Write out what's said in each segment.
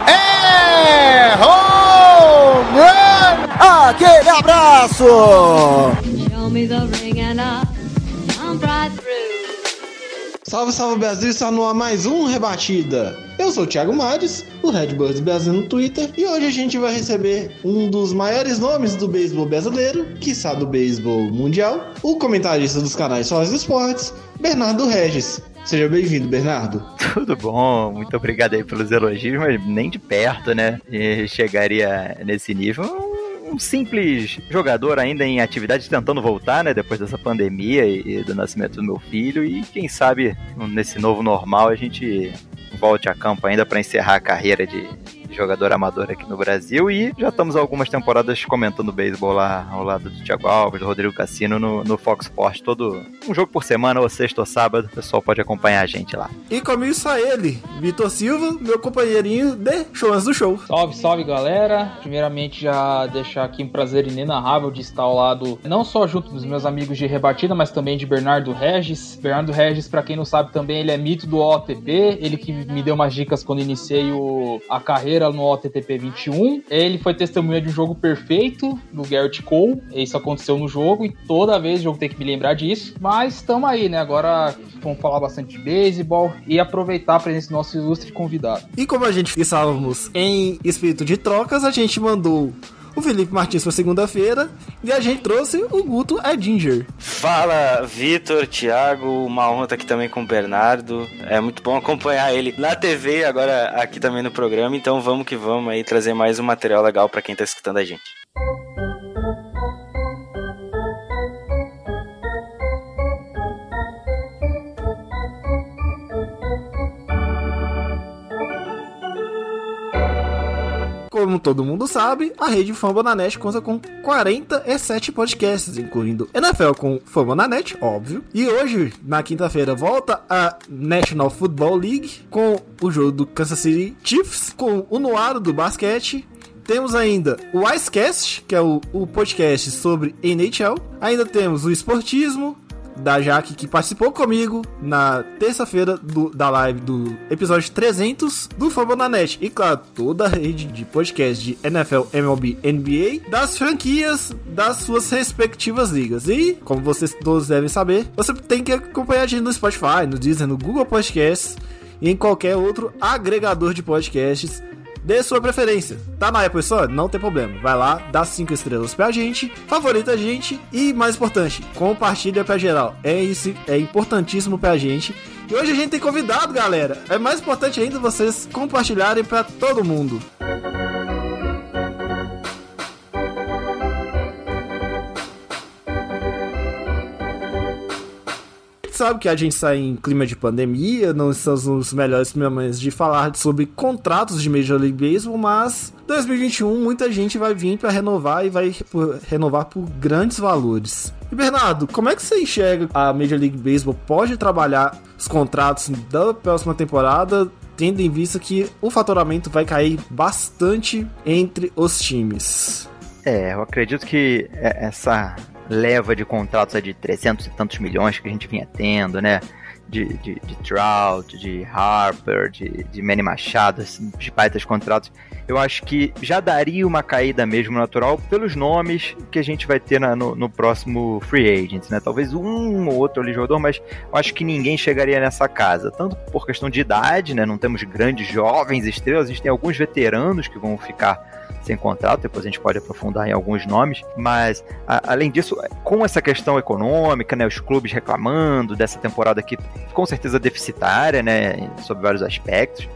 É home run! Aquele abraço! Show me the ring and through. Salve, salve Brasil, está no ar mais um Rebatida. Eu sou o Thiago Mares, o Red Bulls Brasil no Twitter, e hoje a gente vai receber um dos maiores nomes do beisebol brasileiro, quiçá do beisebol mundial, o comentarista dos canais Sós Esportes, Bernardo Regis. Seja bem-vindo, Bernardo. Tudo bom, muito obrigado aí pelos elogios, mas nem de perto, né? Chegaria nesse nível. Um- simples jogador ainda em atividade tentando voltar, né? Depois dessa pandemia e do nascimento do meu filho. E quem sabe nesse novo normal a gente volte a campo ainda para encerrar a carreira de jogador amador aqui no Brasil. E já estamos algumas temporadas comentando beisebol lá ao lado do Thiago Alves, do Rodrigo Cassino no, no Fox Sports. Todo um jogo por semana, ou sexta ou sábado. O pessoal pode acompanhar a gente lá. E comigo está ele, Vitor Silva, meu companheirinho de shows do show. Salve, salve galera! Primeiramente, já deixar aqui um prazer inenarrável de estar ao lado, não só junto dos meus amigos de rebatida, mas também de Bernardo Regis. Bernardo Regis, pra quem não sabe também, ele é mito do OTP, ele que me deu umas dicas quando iniciei o, a carreira no OTTP 21. Ele foi testemunha de um jogo perfeito do Garrett Cole, isso aconteceu no jogo e toda vez o jogo tem que me lembrar disso. Mas estamos aí, né? Agora vamos falar bastante de beisebol e aproveitar a presença do nosso ilustre convidado. E como a gente estávamos em espírito de trocas, a gente mandou o Felipe Martins para segunda-feira e a gente trouxe o Guto Edinger. Fala, Vitor, Thiago, uma honra estar aqui também com o Bernardo. É muito bom acompanhar ele na TV, agora aqui também no programa. Então vamos que vamos aí trazer mais um material legal para quem tá escutando a gente. Como todo mundo sabe, a rede Fambonanet conta com 47 podcasts, incluindo NFL com Fambonanet, óbvio. E hoje, na quinta-feira, volta a National Football League com o jogo do Kansas City Chiefs, com o Noaro do basquete, temos ainda o Icecast, que é o, o podcast sobre NHL. Ainda temos o Esportismo, da Jaque, que participou comigo na terça-feira da live do episódio 300 do Fambonanet. E claro, toda a rede de podcast de NFL, MLB, NBA, das franquias das suas respectivas ligas. E, como vocês todos devem saber, você tem que acompanhar a gente no Spotify, no Deezer, no Google Podcasts e em qualquer outro agregador de podcasts Dê sua preferência. Tá na Apple Store? Não tem problema. Vai lá, dá 5 estrelas pra gente, favorita a gente e, mais importante, compartilha pra geral. É isso, é importantíssimo pra gente. E hoje a gente tem convidado, galera. É mais importante ainda vocês compartilharem pra todo mundo. Sabe que a gente está em clima de pandemia, não estamos nos melhores momentos de falar sobre contratos de Major League Baseball, mas 2021 muita gente vai vir para renovar e vai renovar por grandes valores. E Bernardo, como é que você enxerga a Major League Baseball pode trabalhar os contratos da próxima temporada, tendo em vista que o faturamento vai cair bastante entre os times? É, eu acredito que é- essa leva de contratos de 300 e tantos milhões que a gente vinha tendo, né? De, de, de Trout, de Harper, de, de Manny Machado, assim, de baitas contratos. Eu acho que já daria uma caída mesmo natural pelos nomes que a gente vai ter na- no, no próximo Free Agents, né? Talvez um ou outro ali jogador, mas eu acho que ninguém chegaria nessa casa. Tanto por questão de idade, né? Não temos grandes jovens estrelas, a gente tem alguns veteranos que vão ficar sem contrato, depois a gente pode aprofundar em alguns nomes, mas a- além disso, com essa questão econômica, né, os clubes reclamando dessa temporada aqui, com certeza deficitária, né, sob vários aspectos,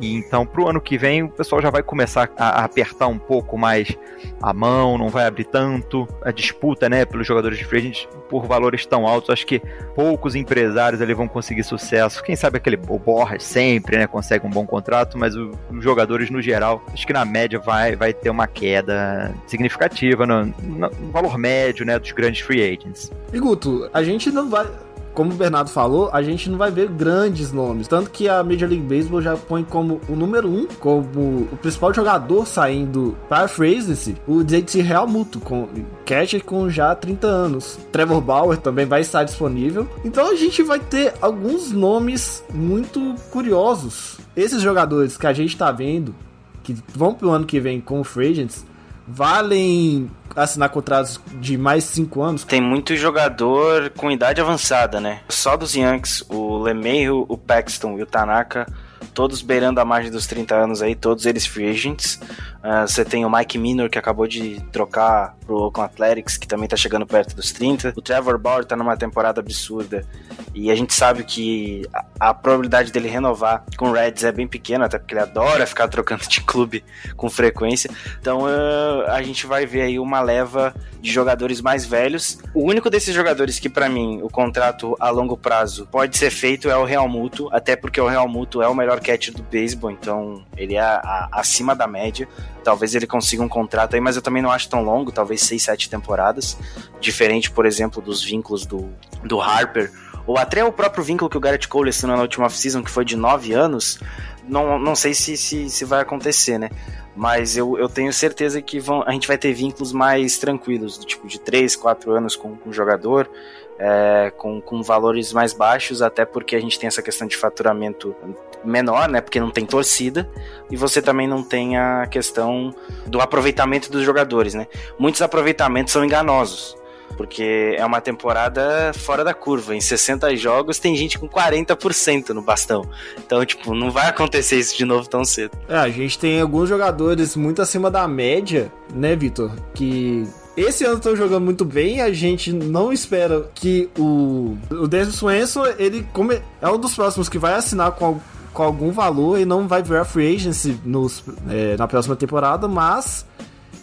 E então, pro ano que vem, o pessoal já vai começar a apertar um pouco mais a mão, não vai abrir tanto a disputa, né, pelos jogadores de free agent por valores tão altos. Acho que poucos empresários ali vão conseguir sucesso. Quem sabe aquele o Borras sempre, né, consegue um bom contrato, mas o, os jogadores no geral, acho que na média vai, vai ter uma queda significativa no, no valor médio, né, dos grandes free agents. E Guto, a gente não vai como o Bernardo falou, a gente não vai ver grandes nomes. Tanto que a Major League Baseball já põe como o número um, como o principal jogador saindo para a agency, o JT Real Muto, com catcher com já 30 anos. Trevor Bauer também vai estar disponível. Então a gente vai ter alguns nomes muito curiosos. Esses jogadores que a gente está vendo, que vão pro ano que vem como free agents, valem assinar contratos de mais 5 anos? Tem muito jogador com idade avançada, né? Só dos Yankees, o LeMahieu, o Paxton e o Tanaka, todos beirando a margem dos 30 anos aí, todos eles free agents. Uh, você tem o Mike Minor, que acabou de trocar pro Oakland Athletics, que também tá chegando perto dos 30. O Trevor Bauer tá numa temporada absurda. E a gente sabe que a, a probabilidade dele renovar com o Reds é bem pequena, até porque ele adora ficar trocando de clube com frequência. Então uh, a gente vai ver aí uma leva de jogadores mais velhos. O único desses jogadores que, para mim, o contrato a longo prazo pode ser feito é o Real Muto, até porque o Real Muto é o melhor catcher do beisebol, então ele é a, a, acima da média. Talvez ele consiga um contrato aí, mas eu também não acho tão longo, talvez 6, 7 temporadas. Diferente, por exemplo, dos vínculos do, do Harper, ou até o próprio vínculo que o Garrett Cole assinou na última off-season, que foi de 9 anos. Não, não sei se, se, se vai acontecer, né? Mas eu, eu tenho certeza que vão, a gente vai ter vínculos mais tranquilos, do tipo de 3, 4 anos com, com o jogador é, com, com valores mais baixos, até porque a gente tem essa questão de faturamento menor, né? Porque não tem torcida, e você também não tem a questão do aproveitamento dos jogadores, né? Muitos aproveitamentos são enganosos. Porque é uma temporada fora da curva. Em 60 jogos tem gente com 40% no bastão. Então, tipo, não vai acontecer isso de novo tão cedo. É, a gente tem alguns jogadores muito acima da média, né, Vitor? Que esse ano estão jogando muito bem. A gente não espera que o, o Dennis Swenson ele come, é um dos próximos que vai assinar com, com algum valor e não vai virar free agency nos, é, na próxima temporada, mas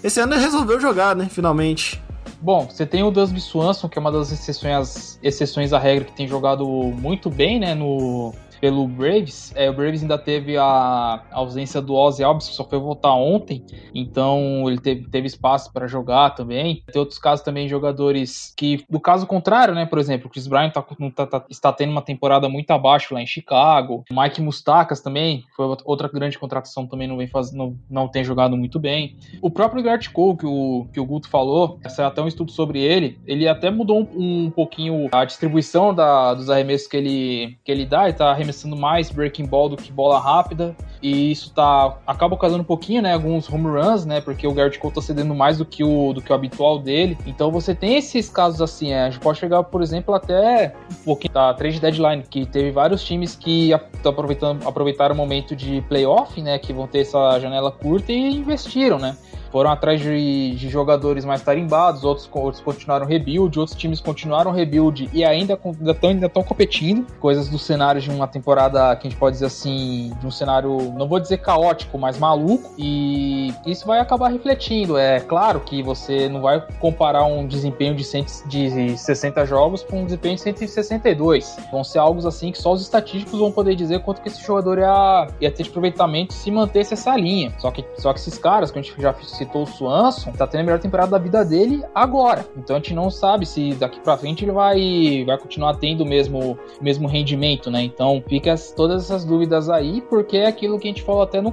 esse ano ele resolveu jogar, né? Finalmente. Bom, você tem o Dusby Swanson, que é uma das exceções, exceções à regra que tem jogado muito bem, né, no, pelo Braves. É, o Braves ainda teve a ausência do Ozzy Alves, que só foi voltar ontem, então ele teve, teve espaço para jogar também. Tem outros casos também jogadores que, do caso contrário, né, por exemplo, o Chris Bryant tá, tá, tá, está tendo uma temporada muito abaixo lá em Chicago. Mike Mustakas também foi outra grande contratação, também não vem faz, não, não tem jogado muito bem. O próprio Gart Cole, que o, que o Guto falou, saiu até um estudo sobre ele, ele até mudou um, um pouquinho a distribuição da, dos arremessos que ele, que ele dá, ele tá arremessando arremessando mais breaking ball do que bola rápida. E isso tá acaba causando um pouquinho, né, alguns home runs, né, porque o Garrett Cole tá cedendo mais do que o do que o habitual dele. Então você tem esses casos assim, é, a gente pode chegar, por exemplo, até um pouquinho da trade deadline, que teve vários times que aproveitando aproveitaram o momento de playoff, né, que vão ter essa janela curta e investiram, né? Foram atrás de, de jogadores mais tarimbados, outros, outros continuaram rebuild, outros times continuaram rebuild e ainda estão ainda estão competindo. Coisas do cenário de uma temporada que a gente pode dizer assim, de um cenário, não vou dizer caótico, mas maluco. E isso vai acabar refletindo. É claro que você não vai comparar um desempenho de, 100, de 60 jogos com um desempenho de 162. Vão ser algo assim que só os estatísticos vão poder dizer quanto que esse jogador ia, ia ter de aproveitamento se mantesse essa linha. Só que, só que esses caras, que a gente já citou o Swanson, tá tendo a melhor temporada da vida dele agora. Então a gente não sabe se daqui para frente ele vai, vai continuar tendo o mesmo, mesmo rendimento, né? Então fica todas essas dúvidas aí, porque é aquilo que a gente falou até no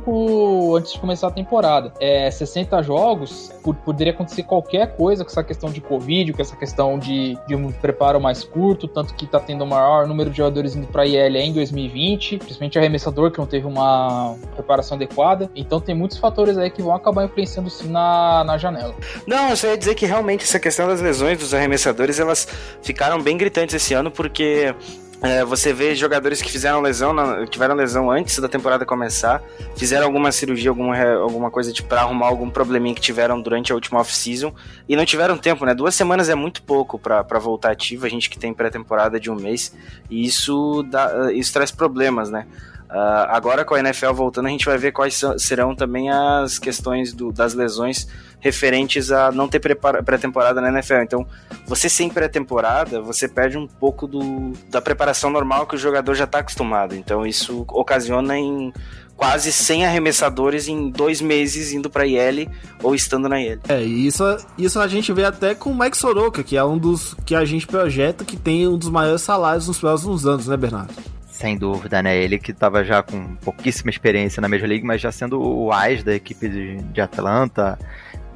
antes de começar a temporada. É 60 jogos, poderia acontecer qualquer coisa com essa questão de Covid, com essa questão de, de um preparo mais curto, tanto que tá tendo o maior número de jogadores indo pra IL em 2020, principalmente arremessador que não teve uma preparação adequada. Então tem muitos fatores aí que vão acabar influenciando assim na, na janela. Não, eu só ia dizer que realmente essa questão das lesões dos arremessadores, elas ficaram bem gritantes esse ano, porque é, você vê jogadores que fizeram lesão, tiveram lesão antes da temporada começar, fizeram alguma cirurgia, alguma, alguma coisa de pra arrumar algum probleminha que tiveram durante a última off-season e não tiveram tempo, né? Duas semanas é muito pouco para voltar ativo, a gente que tem pré-temporada de um mês, e isso, dá, isso traz problemas, né? Uh, agora com a NFL voltando, a gente vai ver quais serão também as questões do, das lesões referentes a não ter pré-temporada na NFL. Então, você sem pré-temporada, você perde um pouco do, da preparação normal que o jogador já está acostumado. Então, isso ocasiona em quase 100 arremessadores em dois meses indo para IL ou estando na IL. É, e isso, isso a gente vê até com o Mike Soroka, que é um dos que a gente projeta que tem um dos maiores salários nos próximos anos, né, Bernardo? Sem dúvida, né? Ele que estava já com pouquíssima experiência na Major League, mas já sendo o AIS da equipe de, de Atlanta,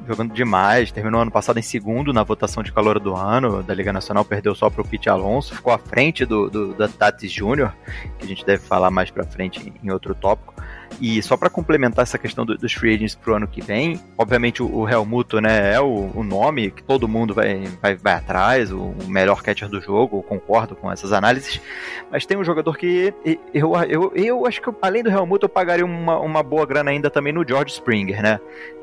jogando demais. Terminou ano passado em segundo na votação de calor do ano da Liga Nacional, perdeu só para o Pete Alonso, ficou à frente do, do da Tatis Júnior, que a gente deve falar mais para frente em outro tópico. E só para complementar essa questão do, dos free agents pro ano que vem, obviamente o, o Helmuto, né, é o, o, nome que todo mundo vai, vai, vai atrás, o, o, melhor catcher do jogo, concordo com essas análises, mas tem um jogador que eu, eu, eu acho que além do Helmuto eu pagaria uma, uma boa grana ainda também no George Springer, né,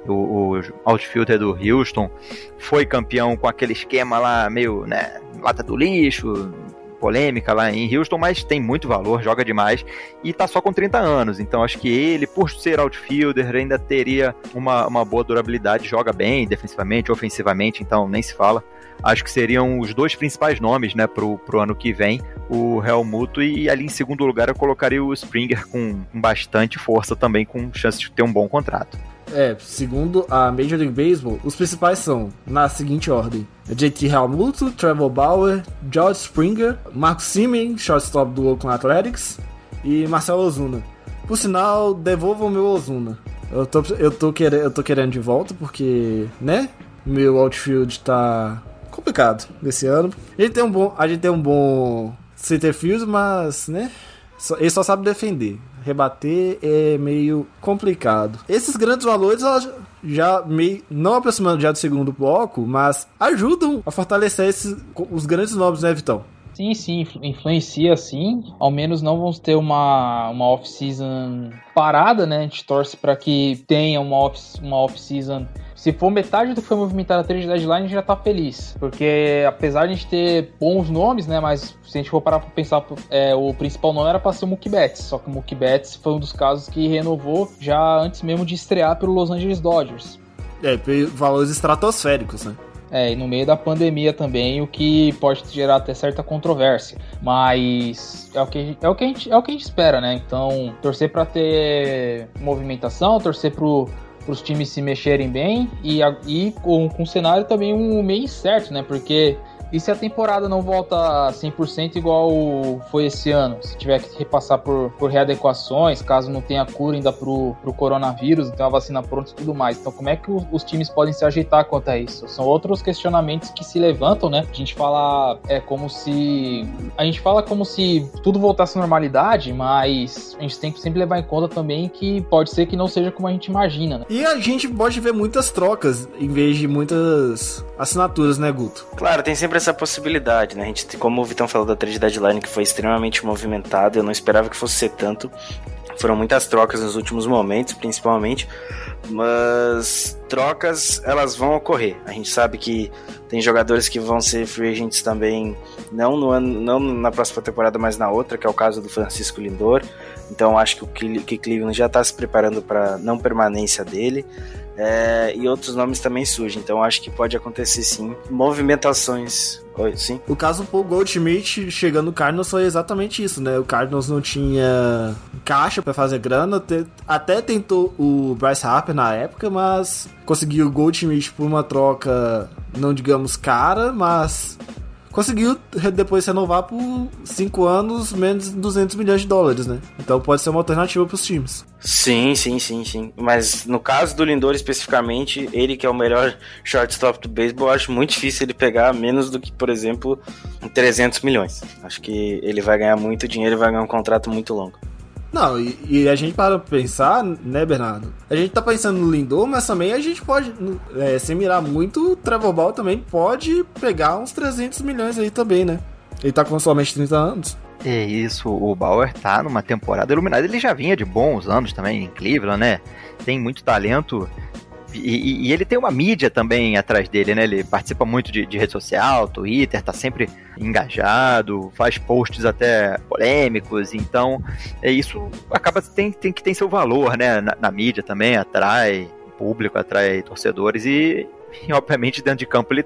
o, o outfielder do Houston, foi campeão com aquele esquema lá meio, né, lata do lixo, polêmica lá em Houston, mas tem muito valor, joga demais e tá só com 30 anos. Então acho que ele, por ser outfielder, ainda teria uma, uma boa durabilidade, joga bem defensivamente, ofensivamente, então nem se fala. Acho que seriam os dois principais nomes, né, pro, pro ano que vem, o Helmuto e ali em segundo lugar eu colocaria o Springer com bastante força também, com chance de ter um bom contrato. É, segundo a Major League Baseball, os principais são, na seguinte ordem: JT Realmuto, Trevor Bauer, George Springer, Marcos Simen, shortstop do Oakland Athletics, e Marcelo Ozuna. Por sinal, devolva o meu Ozuna. Eu tô, eu, tô querendo, eu tô querendo de volta porque, né? Meu outfield tá complicado desse ano. Gente tem um bom, a gente tem um bom center field, mas, né? Ele só sabe defender rebater é meio complicado. Esses grandes valores já meio não aproximando já do segundo bloco, mas ajudam a fortalecer esses, os grandes nomes, né, Vitão? Sim, sim, influencia sim. Ao menos não vamos ter uma, uma off-season parada, né? A gente torce para que tenha uma off-season uma off se for metade do que foi movimentado a trade deadline, a gente já tá feliz. Porque apesar de a gente ter bons nomes, né? Mas se a gente for parar pra pensar, é, o principal nome era pra ser o Mookie Betts. Só que o Mookie Betts foi um dos casos que renovou já antes mesmo de estrear pelo Los Angeles Dodgers. É, valores estratosféricos, né? É, e no meio da pandemia também, o que pode gerar até certa controvérsia. Mas é o que, é o que, a, gente, é o que a gente espera, né? Então, torcer para ter movimentação, torcer pro para os times se mexerem bem e, e com, com o cenário também um meio certo, né? Porque e se a temporada não volta 100% igual foi esse ano? Se tiver que repassar por, por readequações, caso não tenha cura ainda pro, pro coronavírus, não tenha a vacina pronta e tudo mais. Então, como é que os times podem se ajeitar quanto a isso? São outros questionamentos que se levantam, né? A gente fala é como se. A gente fala como se tudo voltasse à normalidade, mas a gente tem que sempre levar em conta também que pode ser que não seja como a gente imagina, né? E a gente pode ver muitas trocas em vez de muitas assinaturas, né, Guto? Claro, tem sempre essa possibilidade, né? A gente, como o Vitão falou da trade deadline, que foi extremamente movimentada, eu não esperava que fosse ser tanto. Foram muitas trocas nos últimos momentos, principalmente, mas trocas elas vão ocorrer. A gente sabe que tem jogadores que vão ser free agents também, não no ano, não na próxima temporada, mas na outra, que é o caso do Francisco Lindor. Então acho que o que Cleveland já está se preparando para não permanência dele. É, e outros nomes também surgem. Então acho que pode acontecer sim movimentações. Oi, sim. O caso Paul Goldschmidt chegando no Cardinals foi exatamente isso, né? O Cardinals não tinha caixa para fazer grana, até tentou o Bryce Harper na época, mas conseguiu o Goldschmidt por uma troca, não digamos cara, mas conseguiu depois renovar por 5 anos, menos de 200 milhões de dólares, né? Então pode ser uma alternativa para os times. Sim, sim, sim, sim. Mas no caso do Lindor especificamente, ele que é o melhor shortstop do beisebol, acho muito difícil ele pegar menos do que, por exemplo, 300 milhões. Acho que ele vai ganhar muito dinheiro e vai ganhar um contrato muito longo. Não, e, e, a gente para pensar, né, Bernardo? A gente tá pensando no Lindor, mas também a gente pode, é, sem mirar muito, o Trevor Ball também pode pegar uns 300 milhões aí também, né? Ele tá com somente 30 anos. É isso, o Bauer tá numa temporada iluminada. Ele já vinha de bons anos também em Cleveland, né? Tem muito talento. E, e, ele tem uma mídia também atrás dele, né? Ele participa muito de, de rede social, Twitter, tá sempre engajado, faz posts até polêmicos, então é, isso acaba tem, tem que tem seu valor, né? Na, na mídia também, atrai público, atrai torcedores e, e, obviamente dentro de campo ele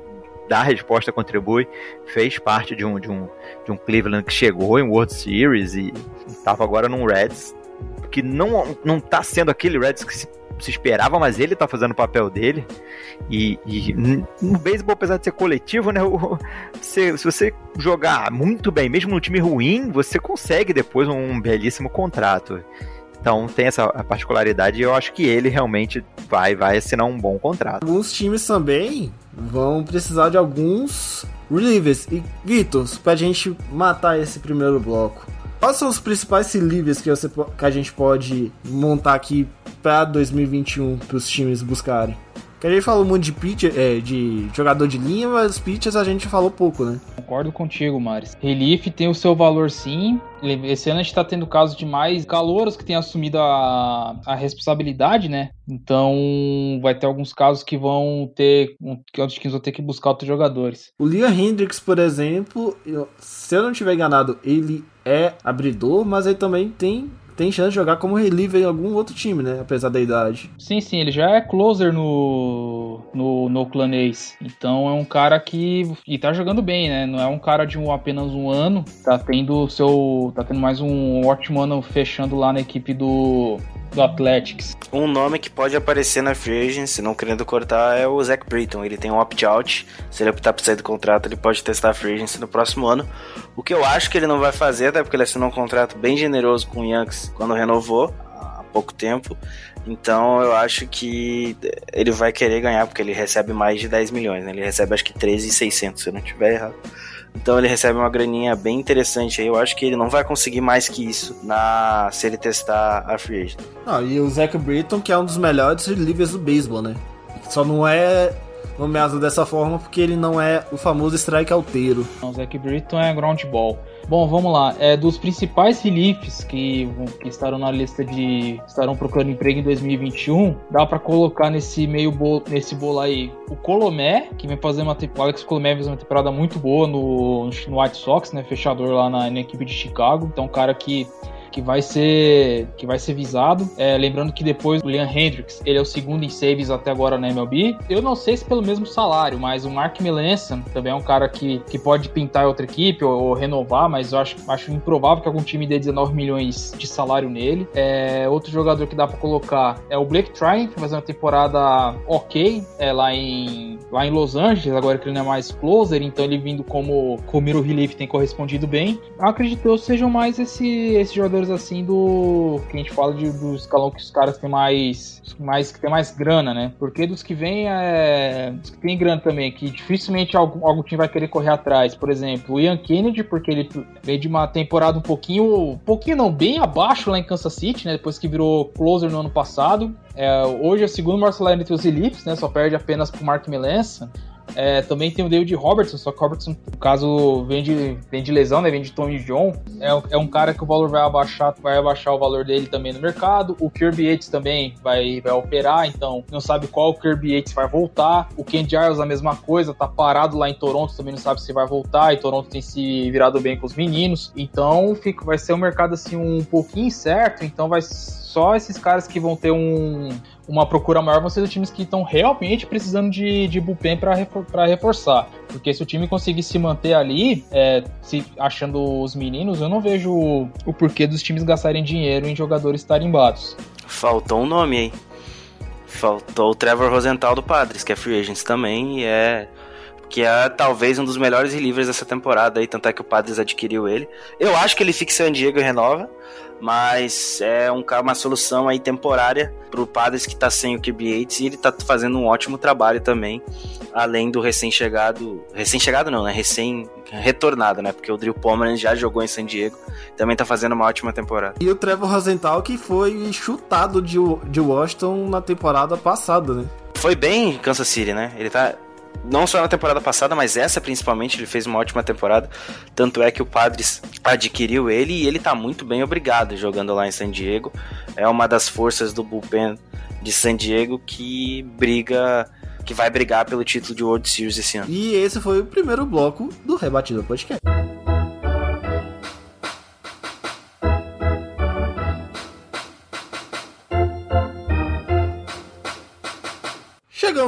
dá a resposta, contribui, fez parte de um, de um, de um Cleveland que chegou em World Series e estava agora num Reds que não, não tá sendo aquele Reds que se se esperava, mas ele tá fazendo o papel dele. E, e no beisebol, apesar de ser coletivo, né? O, se, se você jogar muito bem, mesmo no time ruim, você consegue depois um belíssimo contrato. Então tem essa particularidade e eu acho que ele realmente vai, vai assinar um bom contrato. Alguns times também vão precisar de alguns relievers. E Vitor, pra gente matar esse primeiro bloco, Quais são os principais relievers que, você, que a gente pode montar aqui para 2021 para os times buscarem? Que a gente falou muito de pitcher, é, de jogador de linha, mas pitchers a gente falou pouco, né? Concordo contigo, Maris. Relief tem o seu valor sim. Esse ano a gente tá tendo casos de mais calouros que têm assumido a, a responsabilidade, né? Então vai ter alguns casos que vão ter. que os times vão ter que buscar outros jogadores. O Liam Hendricks, por exemplo, se eu não estiver enganado, ele é abridor, mas ele também tem tem chance de jogar como reliever em algum outro time, né? Apesar da idade. Sim, sim, ele já é closer no, no, no Ace. Então é um cara que. E tá jogando bem, né? Não é um cara de um, apenas um ano. Tá tendo seu. Tá tendo mais um ótimo ano fechando lá na equipe do do Athletics. Um nome que pode aparecer na free agency, não querendo cortar, é o Zach Britton. Ele tem um opt-out. Se ele optar por sair do contrato, ele pode testar a free agency no próximo ano. O que eu acho que ele não vai fazer, até porque ele assinou um contrato bem generoso com o Yankees quando renovou, há pouco tempo. Então eu acho que ele vai querer ganhar, porque ele recebe mais de 10 milhões, né? Ele recebe acho que 13,600, se eu não estiver errado. Então ele recebe uma graninha bem interessante aí. Eu acho que ele não vai conseguir mais que isso na se ele testar a free agent. Ah, e o Zach Britton, que é um dos melhores relievers do beisebol, né? Só não é nomeado dessa forma porque ele não é o famoso strike alteiro. O Zach Britton é ground ball. Bom, vamos lá. É dos principais reliefs que, que estarão na lista de estarão procurando emprego em 2021, dá para colocar nesse meio bolo, nesse bolo aí o Colomé, que vem fazer uma temporada, Alex Colomé fez uma temporada muito boa no, no White Sox, né, fechador lá na, na equipe de Chicago. Então, um cara que que vai ser que vai ser visado. É, lembrando que depois o Liam Hendricks, ele é o segundo em saves até agora na MLB. Eu não sei se pelo mesmo salário, mas o Mark Melanson também é um cara que, que pode pintar outra equipe ou, ou, renovar, mas eu acho, acho improvável que algum time dê 19 milhões de salário nele. É, outro jogador que dá para colocar é o Blake Trine, que faz uma temporada ok é, lá, em, lá em Los Angeles, agora que ele não é mais closer, então ele vindo como Comiro Relief tem correspondido bem. Eu acredito que sejam mais esse, esse jogador jogadores assim do. que a gente fala de, do escalão que os caras têm mais. mais que tem mais grana, né? Porque dos que vem é. Dos que tem grana também, que dificilmente algum, algum time vai querer correr atrás. Por exemplo, o Ian Kennedy, porque ele veio de uma temporada um pouquinho. Um pouquinho não, bem abaixo lá em Kansas City, né? Depois que virou closer no ano passado. É, hoje é o segundo Marcelo entre os Elites, né? Só perde apenas pro Mark Melanson. É, também tem o David Robertson, só que Robertson, no caso, vem de, vem de lesão, né? Vem de Tony John. É, é um cara que o valor vai abaixar, vai abaixar o valor dele também no mercado. O Kirby Yates também vai, vai operar, então não sabe qual Kirby Yates vai voltar. O Ken Giles a mesma coisa, tá parado lá em Toronto, também não sabe se vai voltar. E Toronto tem se virado bem com os meninos. Então fica, vai ser um mercado assim um pouquinho incerto, então vai só esses caras que vão ter um, uma procura maior vão ser os times que estão realmente precisando de, de bullpen para refor reforçar. Porque se o time conseguir se manter ali, é, se achando os meninos, eu não vejo o, o porquê dos times gastarem dinheiro em jogadores tarimbados. Faltou um nome aí. Faltou o Trevor Rosenthal do Padres, que é free agent também, e é que é talvez um dos melhores relievers dessa temporada aí, tanto é que o Padres adquiriu ele. Eu acho que ele fica em San Diego e renova, mas é um, uma solução aí temporária pro Padres que tá sem o Kirby Yates e ele tá fazendo um ótimo trabalho também, além do recém-chegado, recém-chegado não, né, recém-retornado, né, porque o Drew Pomeranz já jogou em San Diego, também tá fazendo uma ótima temporada. E o Trevor Rosenthal que foi chutado de, de Washington na temporada passada, né? Foi bem em Kansas City, né, ele tá não só na temporada passada, mas essa principalmente, ele fez uma ótima temporada. Tanto é que o Padres adquiriu ele e ele tá muito bem obrigado jogando lá em San Diego. É uma das forças do bullpen de San Diego que briga, que vai brigar pelo título de World Series esse ano. E esse foi o primeiro bloco do Rebatido Podcast.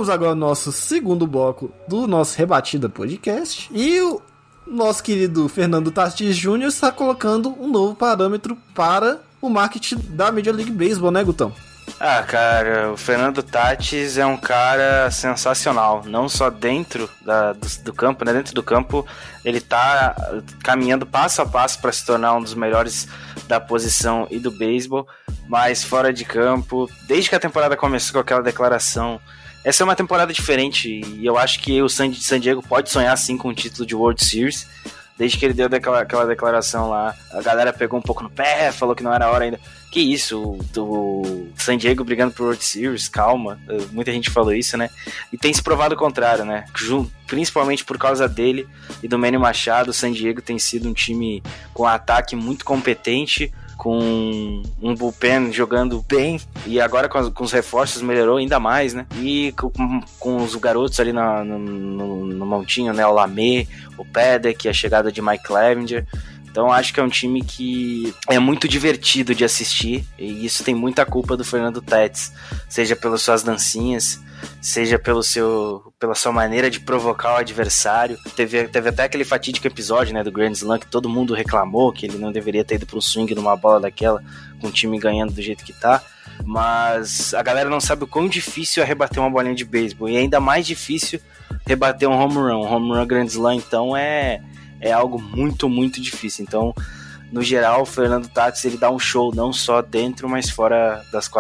Chegamos agora ao nosso segundo bloco do nosso Rebatida Podcast. E o nosso querido Fernando Tatis Jr. está colocando um novo parâmetro para o marketing da Major League Baseball, né, Gutão? Ah, cara, o Fernando Tatis é um cara sensacional. Não só dentro da, do, do, campo, né? Dentro do campo, ele tá caminhando passo a passo para se tornar um dos melhores da posição e do beisebol. Mas fora de campo, desde que a temporada começou com aquela declaração essa é uma temporada diferente e eu acho que o San Diego pode sonhar sim com o título de World Series. Desde que ele deu aquela, aquela declaração lá, a galera pegou um pouco no pé, falou que não era hora ainda. Que isso, o San Diego brigando por World Series, calma. Muita gente falou isso, né? E tem se provado o contrário, né? Principalmente por causa dele e do Manny Machado, o San Diego tem sido um time com ataque muito competente com um bullpen jogando bem e agora com, com os reforços melhorou ainda mais, né? E com, com os garotos ali na, no, no, no, montinho, né? O Lamé, o Pedek, a chegada de Mike Clevenger. Então acho que é um time que é muito divertido de assistir e isso tem muita culpa do Fernando Tatis, seja pelas suas dancinhas, seja pelo seu, pela sua maneira de provocar o adversário. Teve, teve até aquele fatídico episódio né, do Grand Slam que todo mundo reclamou que ele não deveria ter ido para um swing numa bola daquela, com o time ganhando do jeito que tá. Mas a galera não sabe o quão difícil é rebater uma bolinha de beisebol. E ainda mais difícil rebater um home run. Um home run Grand Slam, então, é, é algo muito, muito difícil. Então, no geral, o Fernando Tatis ele dá um show não só dentro, mas fora das,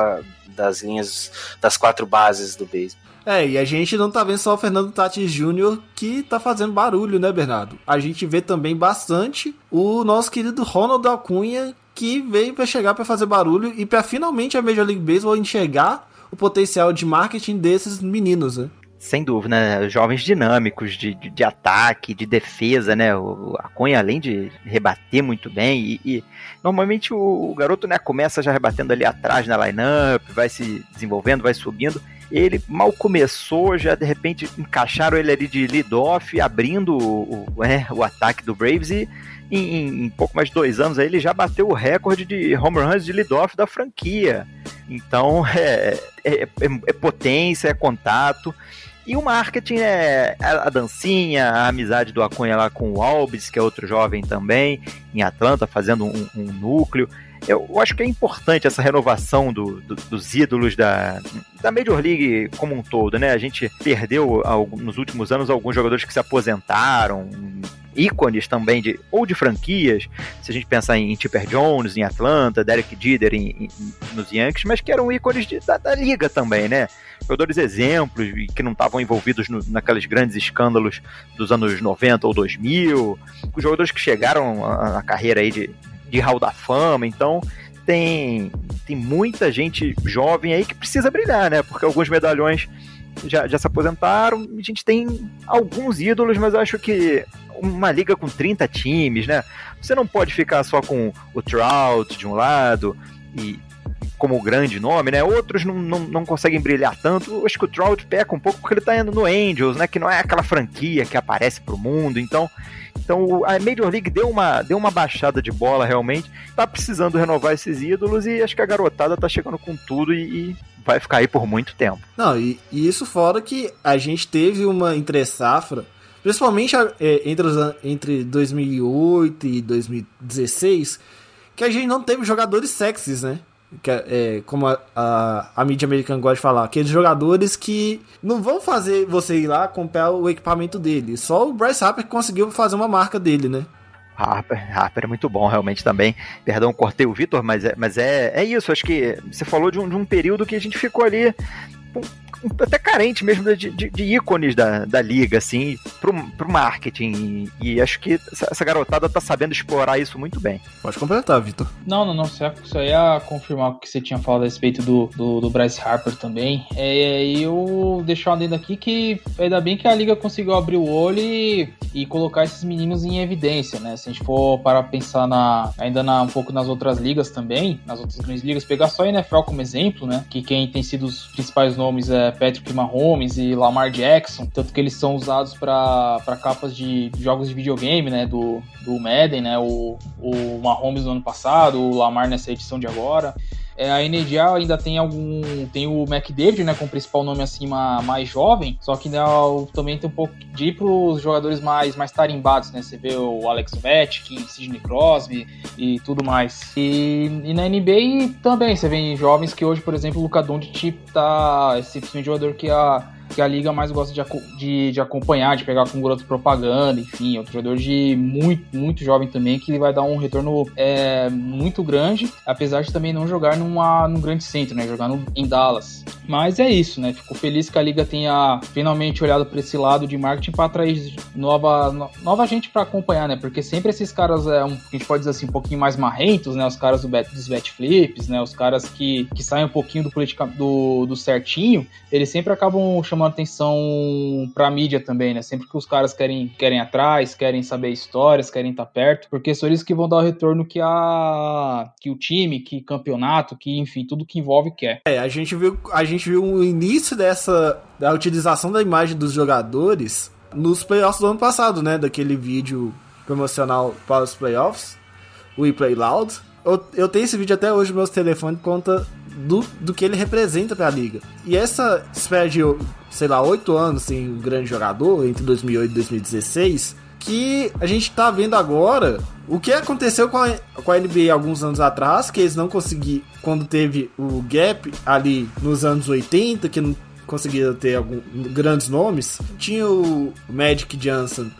das linhas, das quatro bases do beisebol. É, e a gente não tá vendo só o Fernando Tatis Jr. que tá fazendo barulho, né, Bernardo? A gente vê também bastante o nosso querido Ronald Acunha, que veio para chegar para fazer barulho e para finalmente a Major League Baseball enxergar o potencial de marketing desses meninos, né? Sem dúvida, né? Jovens dinâmicos de, de, de, ataque, de defesa, né? O, a Cunha, além de rebater muito bem, e, e normalmente o, o, garoto né, começa já rebatendo ali atrás na lineup, vai se desenvolvendo, vai subindo. Ele mal começou, já de repente encaixaram ele ali de lead-off, abrindo o, o, é, o ataque do Braves e em, em, pouco mais de dois anos aí, ele já bateu o recorde de home runs de lead-off da franquia. Então é, é, é, é potência, é contato. E o marketing é a, dancinha, a amizade do Acunha lá com o Albis, que é outro jovem também, em Atlanta, fazendo um, um núcleo. Eu, acho que é importante essa renovação do, do, dos ídolos da, da Major League como um todo, né? A gente perdeu nos últimos anos alguns jogadores que se aposentaram, ícones também de ou de franquias, se a gente pensar em Tipper Jones em Atlanta, Derek Jeter em, em, nos Yankees, mas que eram ícones de, da, da, liga também, né? Jogadores exemplos que não estavam envolvidos no, naqueles grandes escândalos dos anos 90 ou 2000, os jogadores que chegaram na carreira aí de, de Hall da Fama, então tem, tem muita gente jovem aí que precisa brilhar, né? Porque alguns medalhões já, já se aposentaram, a gente tem alguns ídolos, mas eu acho que uma liga com 30 times, né? Você não pode ficar só com o Trout de um lado e como grande nome, né? Outros não, não, não conseguem brilhar tanto. Acho que o Trout peca um pouco porque ele tá indo no Angels, né? Que não é aquela franquia que aparece pro mundo. Então, então a Major League deu uma, deu uma baixada de bola realmente. Tá precisando renovar esses ídolos e acho que a garotada tá chegando com tudo e, e vai ficar aí por muito tempo. Não, e, e, isso fora que a gente teve uma entre safra Principalmente é, entre, os, entre 2008 e 2016, que a gente não teve jogadores sexys, né? Que é, é, como a, a, a, mídia americana gosta de falar, aqueles jogadores que não vão fazer você ir lá comprar o equipamento dele. Só o Bryce Harper conseguiu fazer uma marca dele, né? Harper, Harper é muito bom, realmente também. Perdão, cortei o Vitor, mas, é, mas é, é isso. Acho que você falou de um, de um período que a gente ficou ali até carente mesmo de, de, de, ícones da, da liga, assim, pro, pro marketing. E, e acho que essa, essa, garotada tá sabendo explorar isso muito bem. Pode completar, Vitor. Não, não, não. Só ia confirmar o que você tinha falado a respeito do, do, do Bryce Harper também. É, eu deixar um adendo aqui que ainda bem que a liga conseguiu abrir o olho e e colocar esses meninos em evidência, né? Se a gente for para pensar na, ainda na, um pouco nas outras ligas também, nas outras grandes ligas, pegar só a NFL como exemplo, né? Que quem tem sido os principais nomes é Patrick Mahomes e Lamar Jackson, tanto que eles são usados para capas de jogos de videogame, né? Do, do Madden, né? O, o Mahomes no ano passado, o Lamar nessa edição de agora. É, a NDA ainda tem algum. Tem o McDavid, né? Com o principal nome acima mais jovem. Só que né, também tem um pouco de ir pros jogadores mais, mais tarimbados, né? Você vê o Alex Ovechkin, Sidney Crosby e tudo mais. E, e na NBA também, você vê jovens que hoje, por exemplo, o Luka Doncic tá. Esse tipo de jogador que a que a liga mais gosta de, de, de acompanhar, de pegar com garoto propaganda, enfim, é um jogador de muito, muito jovem também, que vai dar um retorno é, muito grande, apesar de também não jogar numa, num grande centro, né? Jogar no, em Dallas. Mas é isso, né? Fico feliz que a liga tenha finalmente olhado para esse lado de marketing para atrair nova, nova gente para acompanhar, né? Porque sempre esses caras, é um, a gente pode dizer assim, um pouquinho mais marrentos, né? Os caras do bet, dos bet flips, né? Os caras que, que saem um pouquinho do, politica, do, do certinho, eles sempre acabam chamando atenção pra mídia também, né? Sempre que os caras querem, querem atrás, querem saber histórias, querem estar tá perto, porque são eles que vão dar o retorno que a que o time, que campeonato, que enfim, tudo que envolve quer. É, a gente viu, a gente viu o início dessa da utilização da imagem dos jogadores nos playoffs do ano passado, né? Daquele vídeo promocional para os playoffs, We Play Loud. Eu, eu tenho esse vídeo até hoje no meu telefone conta do, do que ele representa para a liga. E essa espera de, sei lá, oito anos sem um grande jogador, entre 2008 e 2016, que a gente tá vendo agora o que aconteceu com a, com a NBA alguns anos atrás, que eles não conseguiram, quando teve o gap ali nos anos 80, que não conseguiram ter algum, grandes nomes, tinha o Magic Johnson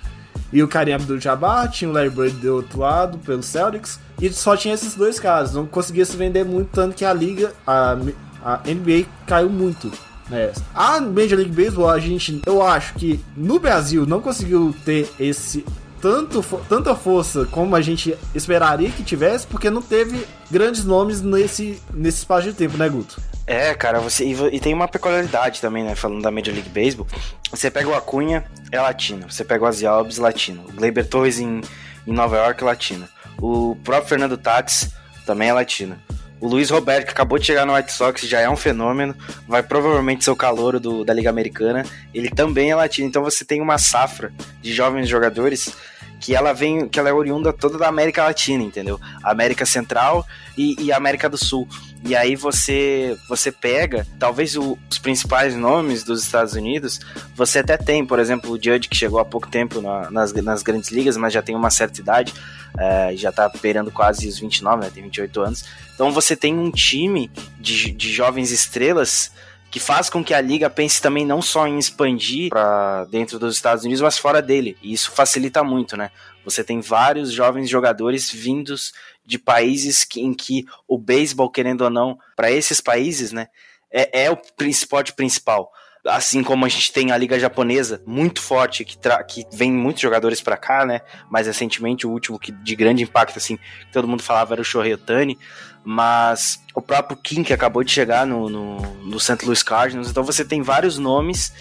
e o Kareem Abdul-Jabbar, tinha o Larry Bird do outro lado, pelo Celtics, e só tinha esses dois caras, não conseguia se vender muito, tanto que a liga, a, a NBA caiu muito. Né? A Major League Baseball, a gente, eu acho que no Brasil não conseguiu ter esse tanto, tanta força como a gente esperaria que tivesse, porque não teve grandes nomes nesse, nesse espaço de tempo, né, Guto? É, cara, você e, tem uma peculiaridade também, né? Falando da Major League Baseball. Você pega o Acunha, é latino. Você pega o Ozzy Alves, latino. O Gleyber Torres em, em Nova York, latino. O próprio Fernando Tatis também é latino. O Luiz Roberto, que acabou de chegar no White Sox, já é um fenômeno. Vai provavelmente ser o calouro do, da Liga Americana. Ele também é latino. Então você tem uma safra de jovens jogadores que ela vem, que ela é oriunda toda da América Latina, entendeu? América Central e, e América do Sul. E aí você você pega, talvez o, os principais nomes dos Estados Unidos, você até tem, por exemplo, o Judge que chegou há pouco tempo na, nas, nas grandes ligas, mas já tem uma certa idade, é, já tá beirando quase os 29, né, tem 28 anos. Então você tem um time de, de jovens estrelas que faz com que a liga pense também não só em expandir para dentro dos Estados Unidos, mas fora dele. E isso facilita muito, né? Você tem vários jovens jogadores vindos de países que, em que o beisebol, querendo ou não, para esses países, né, é, é o esporte principal assim como a gente tem a liga japonesa muito forte que, que vem muitos jogadores para cá, né? Mais recentemente o último que de grande impacto assim, que todo mundo falava era o Shohei Otani, mas o próprio Kim que acabou de chegar no, no, no St. Louis Cardinals, então você tem vários nomes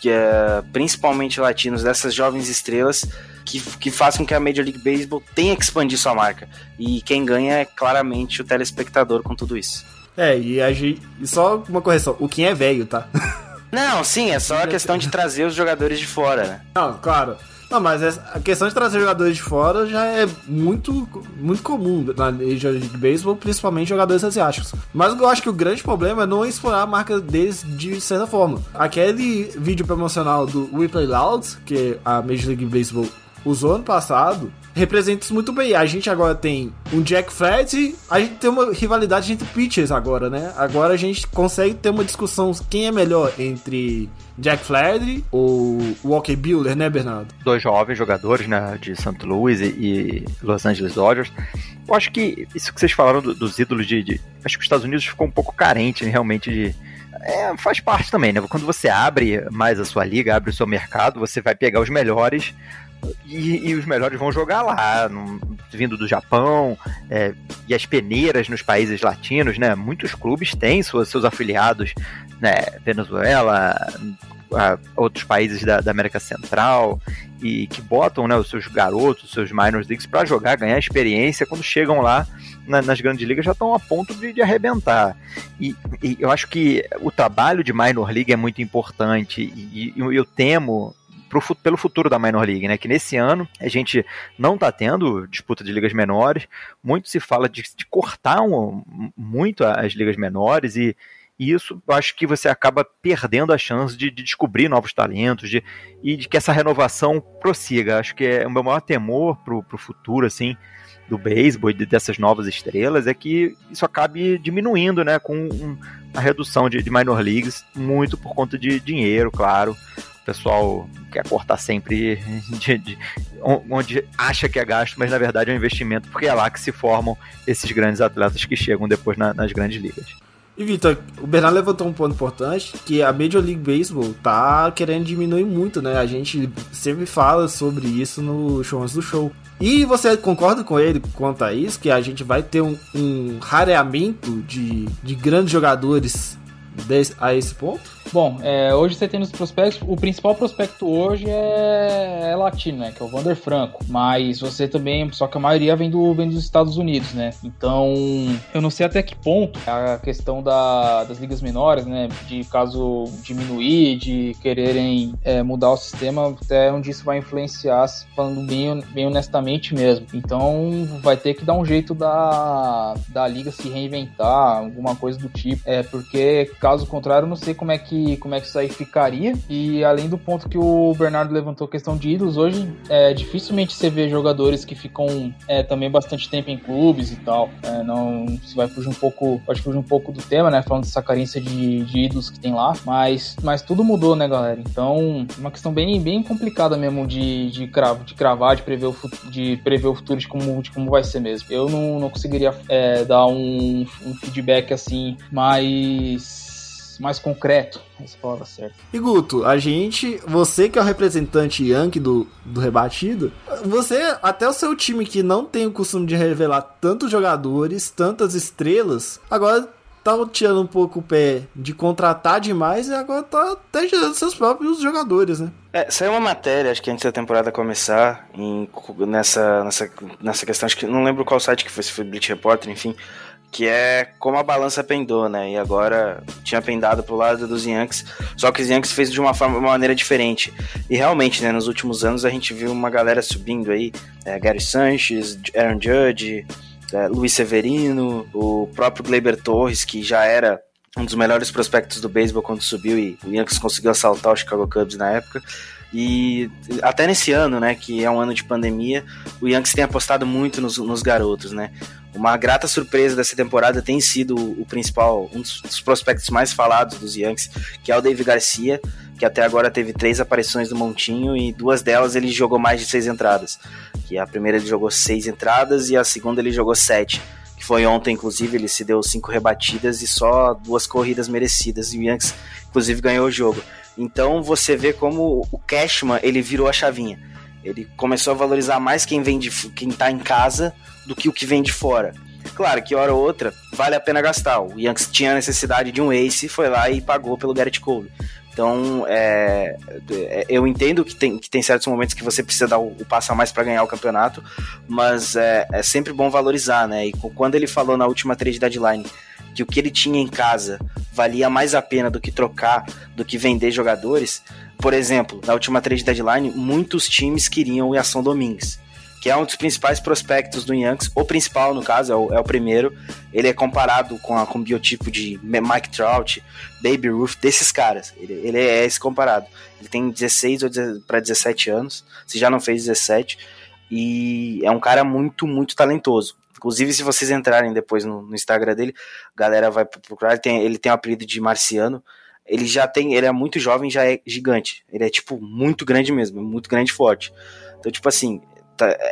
que é, principalmente latinos dessas jovens estrelas que, que faz com que a Major League Baseball tenha que expandir sua marca. E quem ganha é claramente o telespectador com tudo isso. É, e a gente. E só uma correção, o Kim é velho, tá? Não, sim, é só a questão de trazer os jogadores de fora, né? Não, claro. Não, mas a questão de trazer jogadores de fora já é muito, muito comum na Major League Baseball, principalmente jogadores asiáticos. Mas eu acho que o grande problema é não explorar a marca deles de certa forma. Aquele vídeo promocional do We Play Loud, que a Major League Baseball usou ano passado, representa isso muito bem. A gente agora tem um Jack Fred, a gente tem uma rivalidade entre pitchers agora, né? Agora a gente consegue ter uma discussão quem é melhor entre Jack Flaherty ou Walker Buehler, né, Bernardo? Dois jovens jogadores, né, de St. Louis e, Los Angeles Dodgers. Eu acho que isso que vocês falaram do, dos ídolos de, de, Acho que os Estados Unidos ficou um pouco carente, né, realmente, de é, faz parte também, né? Quando você abre mais a sua liga, abre o seu mercado, você vai pegar os melhores e, e, os melhores vão jogar lá, no, vindo do Japão, é, e as peneiras nos países latinos, né? Muitos clubes têm suas, seus afiliados, né? Venezuela, a, outros países da, da, América Central. e que botam né, os seus garotos, os seus minor leagues para jogar, ganhar experiência, quando chegam lá na, nas grandes ligas já estão a ponto de, de arrebentar. E, e, eu acho que o trabalho de minor league é muito importante e, e eu temo pro, pelo futuro da Minor League, né? Que nesse ano a gente não tá tendo disputa de ligas menores, muito se fala de, de cortar um, muito as ligas menores e, isso eu acho que você acaba perdendo a chance de, de descobrir novos talentos de, e de que essa renovação prossiga. Acho que é o meu maior temor pro, pro futuro, assim, do beisebol e dessas novas estrelas é que isso acabe diminuindo, né, com um, a redução de, de minor leagues, muito por conta de dinheiro, claro pessoal quer cortar sempre de, de, onde acha que é gasto, mas na verdade é um investimento, porque é lá que se formam esses grandes atletas que chegam depois na, nas grandes ligas. E Vitor, o Bernardo levantou um ponto importante, que a Major League Baseball tá querendo diminuir muito, né? A gente sempre fala sobre isso no show antes do show. E você concorda com ele quanto a isso, que a gente vai ter um, um rareamento de, de grandes jogadores a esse ponto? Bom, é, hoje você tem nos prospectos, o principal prospecto hoje é, é, latino, né? Que é o Vander Franco. Mas você também, só que a maioria vem, do, vem dos Estados Unidos, né? Então, eu não sei até que ponto a questão da, das ligas menores, né? De caso diminuir, de quererem é, mudar o sistema, até onde isso vai influenciar, falando bem, bem honestamente mesmo. Então, vai ter que dar um jeito da, da liga se reinventar, alguma coisa do tipo. É, porque caso contrário, eu não sei como é que como é que isso aí ficaria. E além do ponto que o Bernardo levantou, questão de ídolos, hoje é dificilmente você vê jogadores que ficam é, também bastante tempo em clubes e tal. É, não você vai fugir um pouco, pode fugir um pouco do tema, né? Falando dessa carência de, de ídolos que tem lá, mas, mas tudo mudou, né, galera? Então, uma questão bem, bem complicada mesmo de, de, cravo, de cravar, de prever, o, de prever o futuro de como, de como vai ser mesmo. Eu não, não conseguiria é, dar um, um feedback assim mais mais concreto. Essa palavra certa. E Guto, a gente, você que é o representante Yankee do, do rebatido, você, até o seu time que não tem o costume de revelar tantos jogadores, tantas estrelas, agora tá tirando um pouco o pé de contratar demais e agora tá até gerando seus próprios jogadores, né? É, saiu uma matéria, acho que antes da temporada começar, em, nessa, nessa, nessa questão, acho que não lembro qual site que foi, se foi Bleach Reporter, enfim, que é como a balança pendou, né? E agora tinha pendado pro lado dos Yankees, só que os Yankees fez de uma forma, uma maneira diferente. E realmente, né, nos últimos anos a gente viu uma galera subindo aí, é, Gary Sanchez, Aaron Judge, é, Luiz Severino, o próprio Gleyber Torres, que já era um dos melhores prospectos do beisebol quando subiu e o Yankees conseguiu assaltar o Chicago Cubs na época. E até nesse ano, né, que é um ano de pandemia, o Yankees tem apostado muito nos, nos garotos, né? Uma grata surpresa dessa temporada tem sido o principal, um dos prospectos mais falados dos Yankees, que é o Dave Garcia, que até agora teve três aparições do Montinho e duas delas ele jogou mais de seis entradas. Que a primeira ele jogou seis entradas e a segunda ele jogou sete. Que foi ontem, inclusive, ele se deu cinco rebatidas e só duas corridas merecidas. E o Yankees, inclusive, ganhou o jogo. Então você vê como o Cashman ele virou a chavinha. Ele começou a valorizar mais quem vem de quem tá em casa do que o que vem de fora. Claro que hora ou outra vale a pena gastar. O Yankees tinha necessidade de um ace, foi lá e pagou pelo Garrett Cole. Então, é, é, eu entendo que tem, que tem certos momentos que você precisa dar o, o passo a mais para ganhar o campeonato, mas é, é, sempre bom valorizar, né? E quando ele falou na última trade deadline que o que ele tinha em casa valia mais a pena do que trocar, do que vender jogadores, por exemplo, na última trade deadline, muitos times queriam o Yason Domingues que é um dos principais prospectos do Yankees, o principal no caso, é o, é o primeiro. Ele é comparado com, a, com o biotipo de Mike Trout, Baby Ruth, desses caras. Ele, ele é esse comparado. Ele tem 16 para 17 anos, se já não fez 17, e é um cara muito, muito talentoso. Inclusive, se vocês entrarem depois no, no Instagram dele, a galera vai procurar. Ele tem, ele tem o apelido de Marciano. Ele já tem, ele é muito jovem, já é gigante. Ele é tipo muito grande mesmo, muito grande e forte. Então, tipo assim,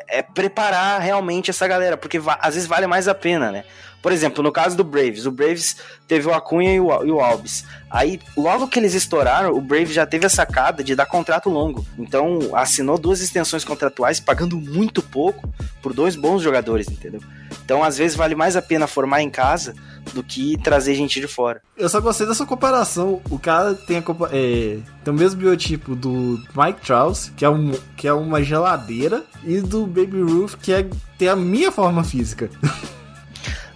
é preparar realmente essa galera, porque às vezes vale mais a pena, né? Por exemplo, no caso do Braves, o Braves teve o Acunha e o, e o Alves. Aí, logo que eles estouraram, o Braves já teve a sacada de dar contrato longo. Então, assinou duas extensões contratuais, pagando muito pouco por dois bons jogadores, entendeu? Então, às vezes, vale mais a pena formar em casa do que trazer gente de fora. Eu só gostei dessa comparação. O cara tem, é, tem o mesmo biotipo do Mike Trout, que é, um, que é uma geladeira, e do Baby Ruth, que é, tem a minha forma física.